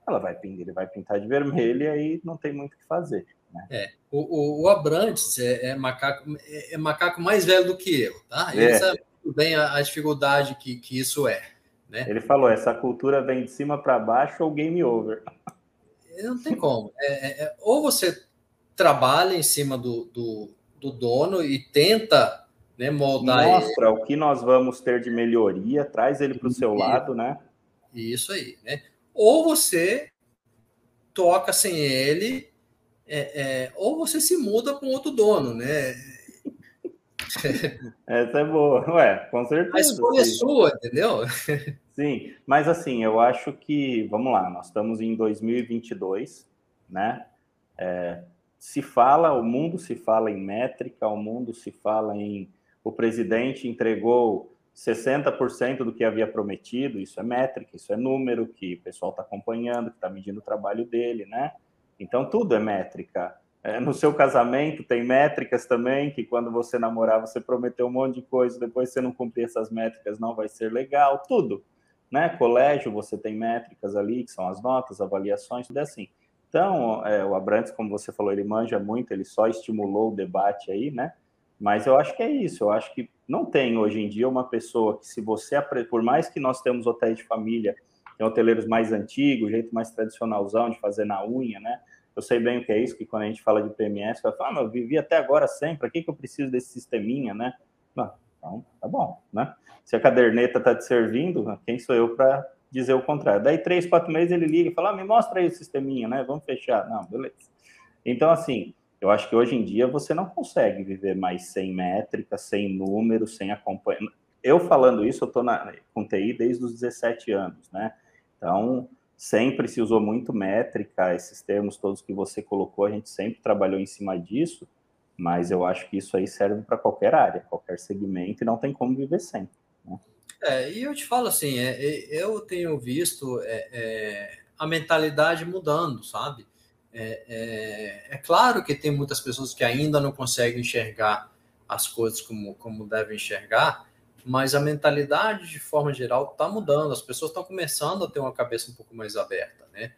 ela vai pintar, ele vai pintar de vermelha e não tem muito o que fazer. Né? É, o, o, o Abrantes é, é, macaco, é, é, macaco mais velho do que eu, tá? Ele é. sabe muito bem a, a dificuldade que, que isso é. Né? Ele falou: essa cultura vem de cima para baixo ou game over. Não tem como. É, é, ou você trabalha em cima do, do, do dono e tenta né, moldar Mostra ele. o que nós vamos ter de melhoria, traz ele para o seu lado, né? Isso aí, né? Ou você toca sem ele, é, é, ou você se muda com outro dono, né? Essa é boa, ué, com certeza. A escolha é sua, entendeu? Sim, mas assim, eu acho que, vamos lá, nós estamos em 2022, né? É, se fala, o mundo se fala em métrica, o mundo se fala em o presidente entregou 60% do que havia prometido, isso é métrica, isso é número que o pessoal está acompanhando, que está medindo o trabalho dele, né? Então tudo é métrica. É, no seu casamento tem métricas também, que quando você namorar você prometeu um monte de coisa, depois você não cumprir essas métricas não vai ser legal, tudo. Né? Colégio você tem métricas ali, que são as notas, avaliações, tudo é assim. Então, é, o Abrantes, como você falou, ele manja muito, ele só estimulou o debate aí, né? Mas eu acho que é isso, eu acho que não tem hoje em dia uma pessoa que, se você, por mais que nós temos hotéis de família, tem hoteleiros mais antigos, jeito mais tradicionalzão de fazer na unha, né? Eu sei bem o que é isso, que quando a gente fala de PMS, vai falar, ah, mas eu vivi até agora sempre, para que, que eu preciso desse sisteminha, né? Não, então, tá bom, né? Se a caderneta está te servindo, quem sou eu para dizer o contrário. Daí, três, quatro meses, ele liga e fala: ah, me mostra aí o sisteminha, né? Vamos fechar. Não, beleza. Então, assim, eu acho que hoje em dia você não consegue viver mais sem métrica, sem número, sem acompanhamento. Eu falando isso, eu estou com TI desde os 17 anos, né? Então, sempre se usou muito métrica, esses termos todos que você colocou, a gente sempre trabalhou em cima disso, mas eu acho que isso aí serve para qualquer área, qualquer segmento, e não tem como viver sem. Né? É, e eu te falo assim, é, é eu tenho visto é, é, a mentalidade mudando, sabe? É, é, é, claro que tem muitas pessoas que ainda não conseguem enxergar as coisas como, como devem enxergar, mas a mentalidade, de forma geral, está mudando. As pessoas estão começando a ter uma cabeça um pouco mais aberta, né?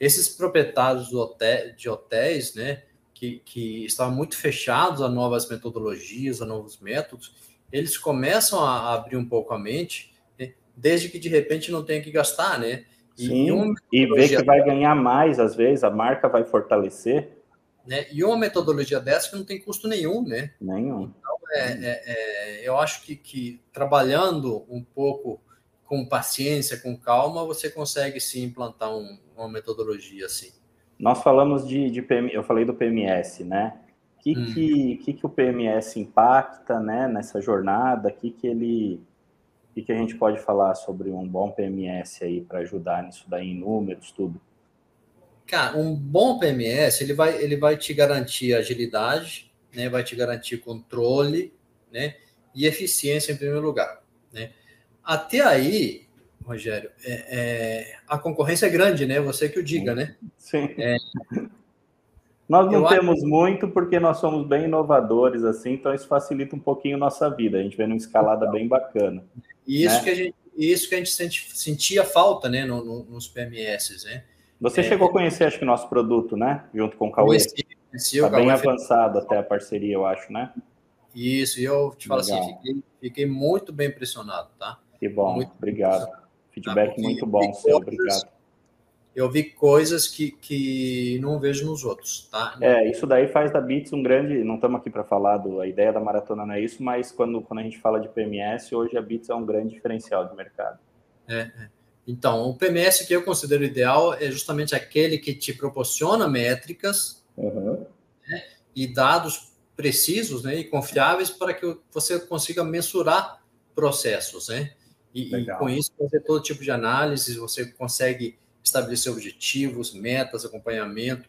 esses proprietários hotel, de hotéis, né, que, que estavam muito fechados a novas metodologias, a novos métodos, eles começam a abrir um pouco a mente, né? desde que de repente não tenha que gastar, né? Sim, e, e ver que vai ganhar mais, às vezes, a marca vai fortalecer. Né? E uma metodologia dessa que não tem custo nenhum, né? Nenhum. Então, é, é, é, eu acho que, que trabalhando um pouco com paciência, com calma, você consegue sim implantar um, uma metodologia assim. Nós falamos de, de PM, eu falei do PMS, né? O que, hum. que, que, que o PMS impacta né, nessa jornada? O que, que ele que, que a gente pode falar sobre um bom PMS aí para ajudar nisso daí em números, tudo? Cara, um bom PMS ele vai, ele vai te garantir agilidade, né? Vai te garantir controle, né? E eficiência em primeiro lugar, né? Até aí, Rogério, é, é, a concorrência é grande, né? Você que o diga, né? Sim. É, nós não temos acho... muito porque nós somos bem inovadores, assim, então isso facilita um pouquinho nossa vida. A gente vê numa escalada bem bacana. E isso, né? que, a gente, isso que a gente sentia falta, né, no, no, nos PMS, né? Você é, chegou a conhecer, acho que, nosso produto, né? Junto com o Cauê. Está bem avançado até a parceria, eu acho, né? Isso, e eu te falo assim, Legal. assim, fiquei, fiquei, muito bem impressionado, tá? Que bom, muito obrigado. Feedback tá? muito bom, seu, obrigado eu vi coisas que, que não vejo nos outros, tá? É, isso daí faz da Bits um grande. Não estamos aqui para falar do. A ideia da maratona não é isso, mas quando, quando a gente fala de PMS, hoje a Bits é um grande diferencial de mercado. É, é. Então, o PMS que eu considero ideal é justamente aquele que te proporciona métricas uhum. né, e dados precisos né, e confiáveis para que você consiga mensurar processos, né? E, e com isso fazer todo tipo de análise, você consegue estabelecer objetivos, metas, acompanhamento.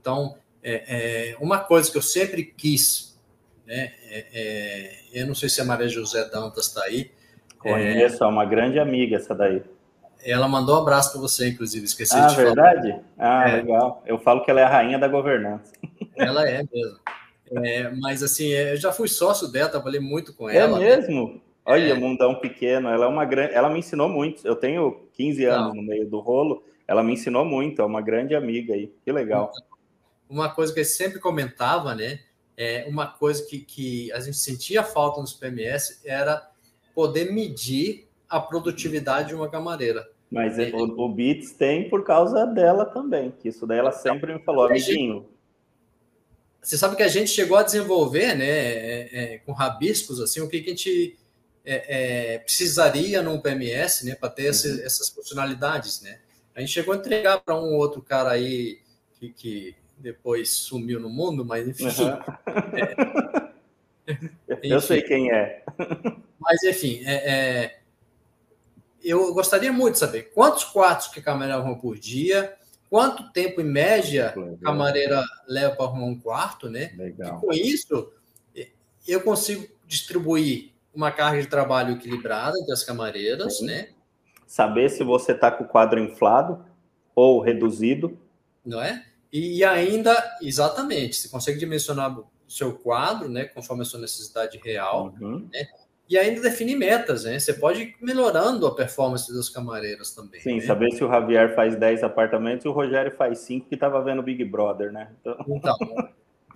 Então, é, é, uma coisa que eu sempre quis, né, é, é eu não sei se a Maria José Dantas está aí. Conheço, é uma grande amiga essa daí. Ela mandou um abraço para você, inclusive, esqueci ah, de falar. Ah, verdade? Ah, é. legal. Eu falo que ela é a rainha da governança. Ela é mesmo. É, mas assim, eu já fui sócio dela, trabalhei muito com ela. É mesmo? Né? Olha, mundão pequeno, ela é uma grande. Ela me ensinou muito. Eu tenho 15 anos Não. no meio do rolo ela me ensinou muito, é uma grande amiga aí, que legal. Uma coisa que eu sempre comentava, né? É uma coisa que, que a gente sentia falta nos PMS era poder medir a produtividade de uma camareira. Mas é, o, o Beats tem por causa dela também, que isso daí ela sempre me falou, amiguinho. Você sabe que a gente chegou a desenvolver, né, é, é, com rabiscos, assim, o que, que a gente é, é precisaria num PMS, né, para ter uhum. essas funcionalidades, né? A gente chegou a entregar para um outro cara aí que, que, depois sumiu no mundo, mas enfim. Uhum. É, eu enfim. sei quem é. Mas enfim, é, é, eu gostaria muito de saber quantos quartos que a camareira arruma por dia, quanto tempo em média a camareira leva para arrumar um quarto, né? Legal. E com isso, eu consigo distribuir uma carga de trabalho equilibrada entre as camareiras, Sim. né? Saber se você está com o quadro inflado ou reduzido. Não é? E, ainda, exatamente, você consegue dimensionar o seu quadro, né, conforme a sua necessidade real, uhum. né? E ainda definir metas, né? Você pode ir melhorando a performance das camareiras também. Sim, né? saber se o Javier faz 10 apartamentos e o Rogério faz 5, que estava vendo Big Brother, né? Então, então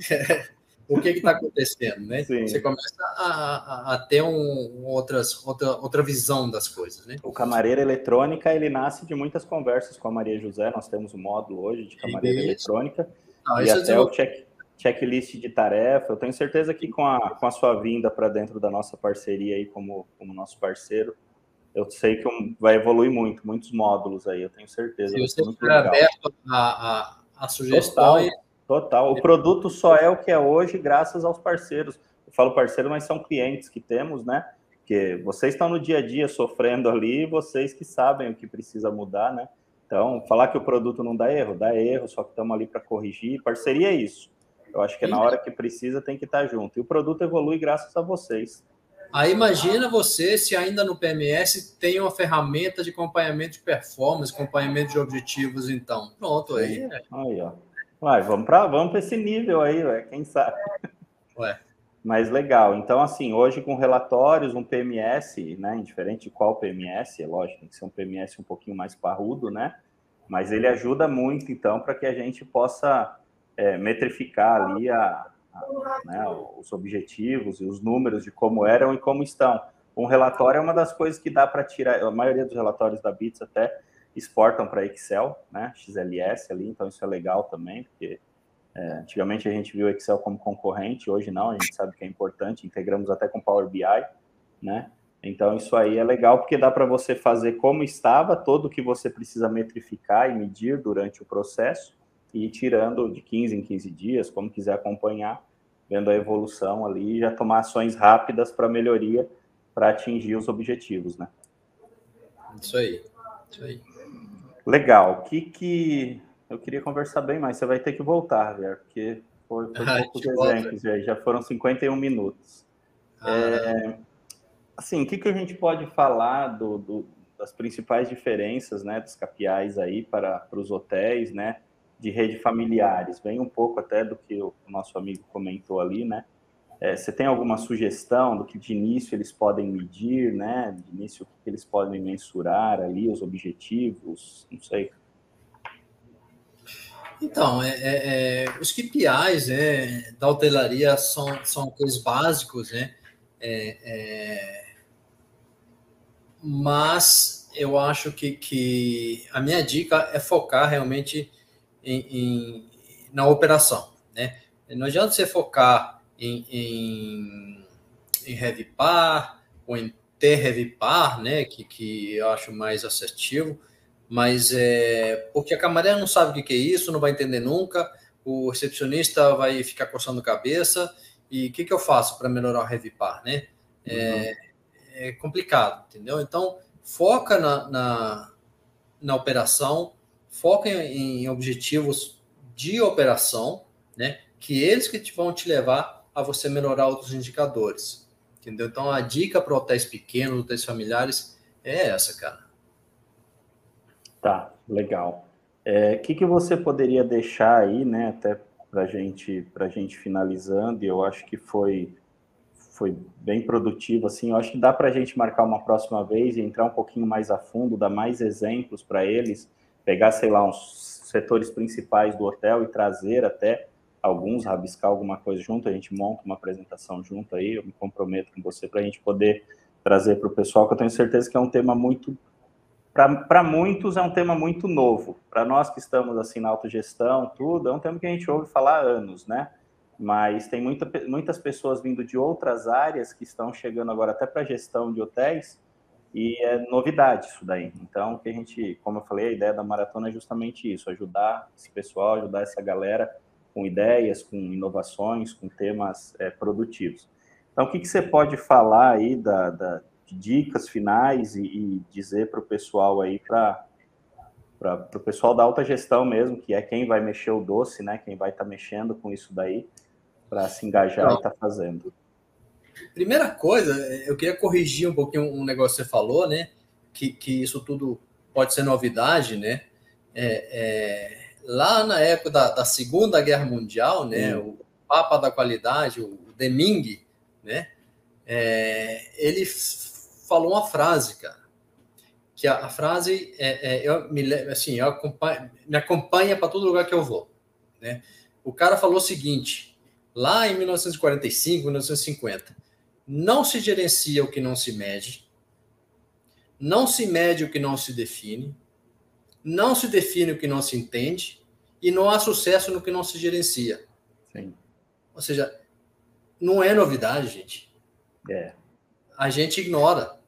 o que está acontecendo, né? Sim. Você começa a, a, a ter um, outras, outra, outra visão das coisas, né? O camareira eletrônica, ele nasce de muitas conversas com a Maria José, nós temos um módulo hoje de camareira isso. eletrônica, ah, e até o check, checklist de tarefa, eu tenho certeza que com a, com a sua vinda para dentro da nossa parceria aí como, como nosso parceiro, eu sei que vai evoluir muito, muitos módulos aí, eu tenho certeza. Se você estiver aberto a, a, a sugestões... Total Total. O produto só é o que é hoje graças aos parceiros. Eu falo parceiro, mas são clientes que temos, né? Que vocês estão no dia a dia sofrendo ali, vocês que sabem o que precisa mudar, né? Então, falar que o produto não dá erro, dá erro, só que estamos ali para corrigir. Parceria é isso. Eu acho que na hora que precisa tem que estar junto. E o produto evolui graças a vocês. Aí imagina você se ainda no PMS tem uma ferramenta de acompanhamento de performance, acompanhamento de objetivos, então. Pronto, aí. Aí, ó. Ué, vamos para vamos esse nível aí, ué, quem sabe. Ué. Mas legal. Então, assim, hoje com relatórios, um PMS, né? Indiferente de qual PMS, é lógico, tem que ser um PMS um pouquinho mais parrudo, né? Mas ele ajuda muito, então, para que a gente possa é, metrificar ali a, a, né, os objetivos e os números de como eram e como estão. Um relatório é uma das coisas que dá para tirar, a maioria dos relatórios da BITS até exportam para Excel, né? XLS ali, então isso é legal também, porque é, antigamente a gente viu Excel como concorrente, hoje não, a gente sabe que é importante, integramos até com Power BI, né? Então isso aí é legal porque dá para você fazer como estava, todo o que você precisa metrificar e medir durante o processo e ir tirando de 15 em 15 dias, como quiser acompanhar, vendo a evolução ali e já tomar ações rápidas para melhoria para atingir os objetivos, né? Isso aí. Isso aí. Legal. O que que eu queria conversar bem mais? Você vai ter que voltar, velho, porque foi, foi ah, poucos exemplos, já foram 51 minutos. Ah. É, assim, o que, que a gente pode falar do, do, das principais diferenças, né, dos capiais aí para, para os hotéis, né, de rede familiares? Vem um pouco até do que o nosso amigo comentou ali, né? É, você tem alguma sugestão do que de início eles podem medir, né? De início o que eles podem mensurar ali, os objetivos, não sei. Então, é, é, é os KPIs né, da hotelaria são, são coisas básicos, né? É, é, mas eu acho que, que a minha dica é focar realmente em, em na operação, né? Não adianta você focar em, em, em heavy par ou em ter heavy par, né? Que, que eu acho mais assertivo, mas é porque a camareira não sabe o que é isso, não vai entender nunca, o recepcionista vai ficar coçando cabeça, e o que, que eu faço para melhorar o heavy par, né? É, uhum é complicado, entendeu? Então, foca na, na, na operação, foca em, em, objetivos de operação, né? Que eles que vão te levar a você melhorar outros indicadores, entendeu? Então, a dica para hotéis pequenos, hotéis familiares, é essa, cara. Tá, legal. O é, que, que você poderia deixar aí, né, até para gente, a gente finalizando, e eu acho que foi foi bem produtivo, assim, eu acho que dá para a gente marcar uma próxima vez e entrar um pouquinho mais a fundo, dar mais exemplos para eles, pegar, sei lá, uns setores principais do hotel e trazer até alguns, rabiscar alguma coisa junto, a gente monta uma apresentação junto aí, eu me comprometo com você para a gente poder trazer para o pessoal, que eu tenho certeza que é um tema muito, para muitos é um tema muito novo, para nós que estamos assim na autogestão, tudo, é um tema que a gente ouve falar há anos, né? mas tem muita, muitas pessoas vindo de outras áreas que estão chegando agora até para gestão de hotéis e é novidade isso daí. Então, que a gente, como eu falei, a ideia da maratona é justamente isso, ajudar esse pessoal, ajudar essa galera com ideias, com inovações, com temas é, produtivos. Então, o que, que você pode falar aí da, da de dicas finais e, e dizer para o pessoal aí para o pessoal da alta gestão mesmo, que é quem vai mexer o doce, né? Quem vai estar tá mexendo com isso daí, para se engajar e estar tá fazendo. Primeira coisa, eu queria corrigir um pouquinho um negócio que você falou, né? Que, que isso tudo pode ser novidade, né? É, é, lá na época da, da, Segunda Guerra Mundial, né? Hum. O Papa da Qualidade, o Deming, né? É, ele falou uma frase, cara, que a, a frase é, é, eu me assim, eu acompanha, me acompanha para todo lugar que eu vou, né? O cara falou o seguinte: lá em 1945, 1950. Não se gerencia o que não se mede, não se mede o que não se define, não se define o que não se entende e não há sucesso no que não se gerencia. Sim. Ou seja, não é novidade, gente. É. A gente ignora.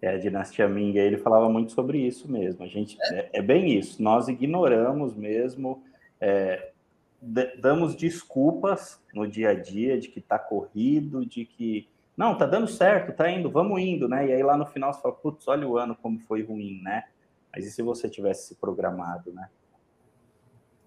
É, a dinastia Ming, ele falava muito sobre isso mesmo. A gente é, é, é bem isso. Nós ignoramos mesmo é, damos desculpas no dia a dia de que está corrido, de que não, tá dando certo, tá indo, vamos indo, né? E aí lá no final você fala, putz, olha o ano como foi ruim, né? Mas e se você tivesse se programado, né?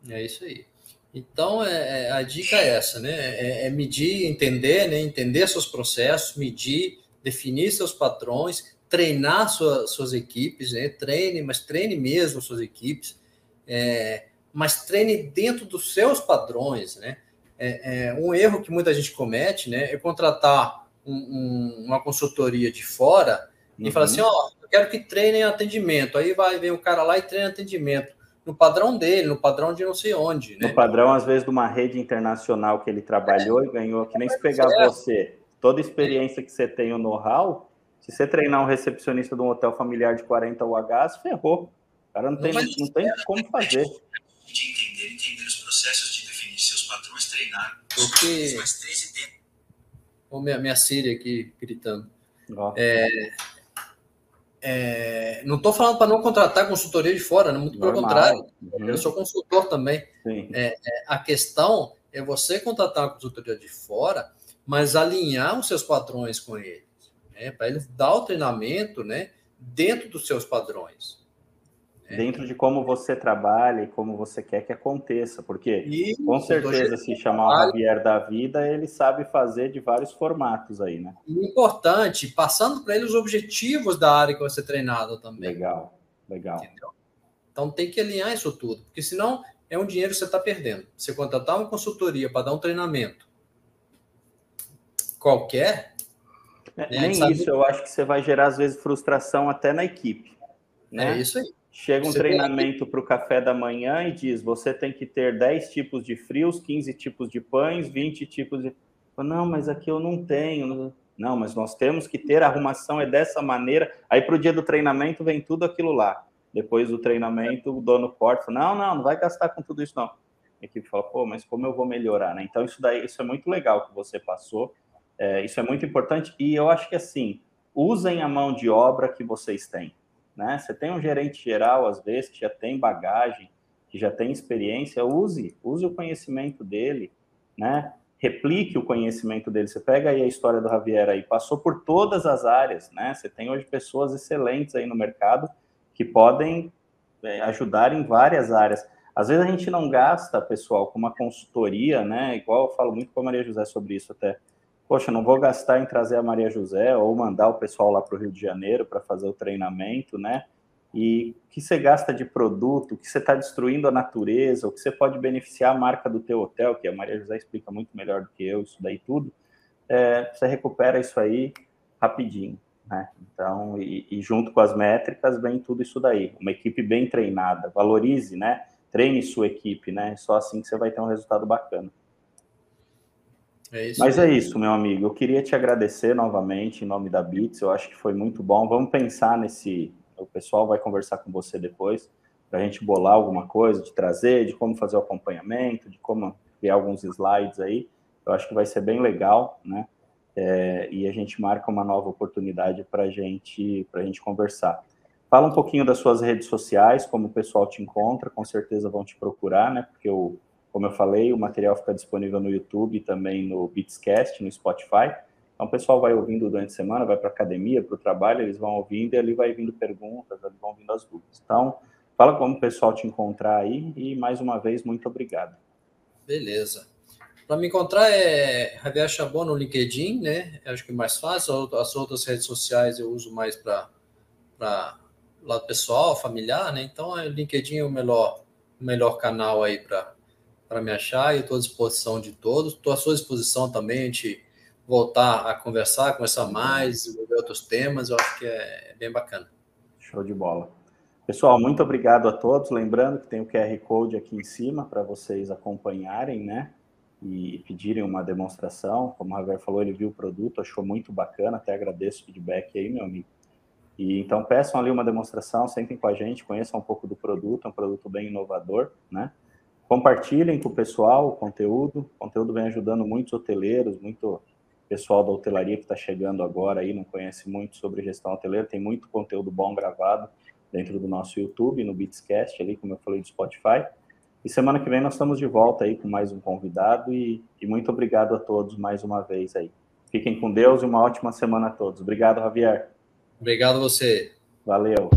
É isso aí. Então, é, é a dica é essa, né? É, é, medir, entender, né? Entender seus processos, medir, definir seus padrões, treinar sua, suas equipes, né? Treine, mas treine mesmo suas equipes. É, mas treine dentro dos seus padrões, né? É, é, um erro que muita gente comete, né, é contratar um, um, uma consultoria de fora uhum. e falar assim, ó, oh, quero que treinem atendimento. Aí vai vem o cara lá e treina atendimento no padrão dele, no padrão de não sei onde, né? No padrão às vezes de uma rede internacional que ele trabalhou é. e ganhou, que nem se pegar é. você, toda experiência que você tem, o know-how, se você treinar um recepcionista de um hotel familiar de 40 UHs, ferrou. O cara não, não tem, não tem como fazer. De entender, entender os processos de definir seus padrões, treinar. Porque... Mais três e tempo. minha, minha Síria aqui gritando. É, é, não estou falando para não contratar consultoria de fora, né? muito Normal. pelo contrário. Uhum. Eu sou consultor também. É, é, a questão é você contratar uma consultoria de fora, mas alinhar os seus padrões com eles, né? para eles dar o treinamento né? dentro dos seus padrões. É. dentro de como você trabalha e como você quer que aconteça, porque Isso, com certeza se chamar o Javier da vida, ele sabe fazer de vários formatos aí, né? Importante, passando para ele os objetivos da área que vai ser treinado também. Legal, legal. Entendeu? Então tem que alinhar isso tudo, porque senão é um dinheiro que você está perdendo. Você contratar uma consultoria para dar um treinamento qualquer. É, né, nem sabe... isso, eu acho que você vai gerar, às vezes, frustração até na equipe. Né? É isso aí. Chega um você treinamento para o café da manhã e diz: você tem que ter 10 tipos de frios, 15 tipos de pães, 20 tipos de. Não, mas aqui eu não tenho. Não, mas nós temos que ter, a arrumação é dessa maneira. Aí para o dia do treinamento vem tudo aquilo lá. Depois do treinamento, o dono corta, não, não, não vai gastar com tudo isso, não. A equipe fala, pô, mas como eu vou melhorar, né? Então, isso daí, isso é muito legal que você passou, é, isso é muito importante, e eu acho que assim, usem a mão de obra que vocês têm né? Você tem um gerente geral, às vezes, que já tem bagagem, que já tem experiência, use, use o conhecimento dele, né? Replique o conhecimento dele. Você pega aí a história do Javier aí, passou por todas as áreas, né? Você tem hoje pessoas excelentes aí no mercado que podem é, ajudar em várias áreas. Às vezes a gente não gasta, pessoal, com uma consultoria, né? Igual eu falo muito com a Maria José sobre isso até poxa, não vou gastar em trazer a Maria José ou mandar o pessoal lá para o Rio de Janeiro para fazer o treinamento, né? E o que você gasta de produto, o que você está destruindo a natureza, o que você pode beneficiar a marca do teu hotel, que a Maria José explica muito melhor do que eu, isso daí tudo, é, você recupera isso aí rapidinho, né? Então, e, e junto com as métricas vem tudo isso daí. Uma equipe bem treinada, valorize, né? Treine sua equipe, né? Só assim que você vai ter um resultado bacana. É Mas é isso, meu amigo. Eu queria te agradecer novamente em nome da Bits. Eu acho que foi muito bom. Vamos pensar nesse. O pessoal vai conversar com você depois para a gente bolar alguma coisa, de trazer, de como fazer o acompanhamento, de como criar alguns slides aí. Eu acho que vai ser bem legal, né? É, e a gente marca uma nova oportunidade para gente, a gente conversar. Fala um pouquinho das suas redes sociais, como o pessoal te encontra, com certeza vão te procurar, né? Porque o como eu falei, o material fica disponível no YouTube e também no Beatscast, no Spotify. Então, o pessoal vai ouvindo durante a semana, vai para a academia, para o trabalho, eles vão ouvindo e ali vai vindo perguntas, ali vão vindo as dúvidas. Então, fala como o pessoal te encontrar aí e, mais uma vez, muito obrigado. Beleza. Para me encontrar é Javier Chabon no LinkedIn, né? Acho que é mais fácil. As outras redes sociais eu uso mais para lado pessoal, familiar, né? Então, o LinkedIn é o melhor, o melhor canal aí para para me achar e estou à disposição de todos. Estou à sua disposição também, a gente voltar a conversar, conversar mais, desenvolver outros temas, eu acho que é, é bem bacana. Show de bola. Pessoal, muito obrigado a todos. Lembrando que tem o QR Code aqui em cima para vocês acompanharem, né? E pedirem uma demonstração. Como o Javier falou, ele viu o produto, achou muito bacana. Até agradeço o feedback aí, meu amigo. E então peçam ali uma demonstração, sentem com a gente, conheçam um pouco do produto, é um produto bem inovador, né? Compartilhem com o pessoal o conteúdo. O conteúdo vem ajudando muitos hoteleiros, muito pessoal da hotelaria que está chegando agora aí, não conhece muito sobre gestão hoteleira. Tem muito conteúdo bom gravado dentro do nosso YouTube, no Beatscast, ali, como eu falei, do Spotify. E semana que vem nós estamos de volta aí com mais um convidado e, e muito obrigado a todos mais uma vez aí. Fiquem com Deus e uma ótima semana a todos. Obrigado, Javier. Obrigado a você. Valeu.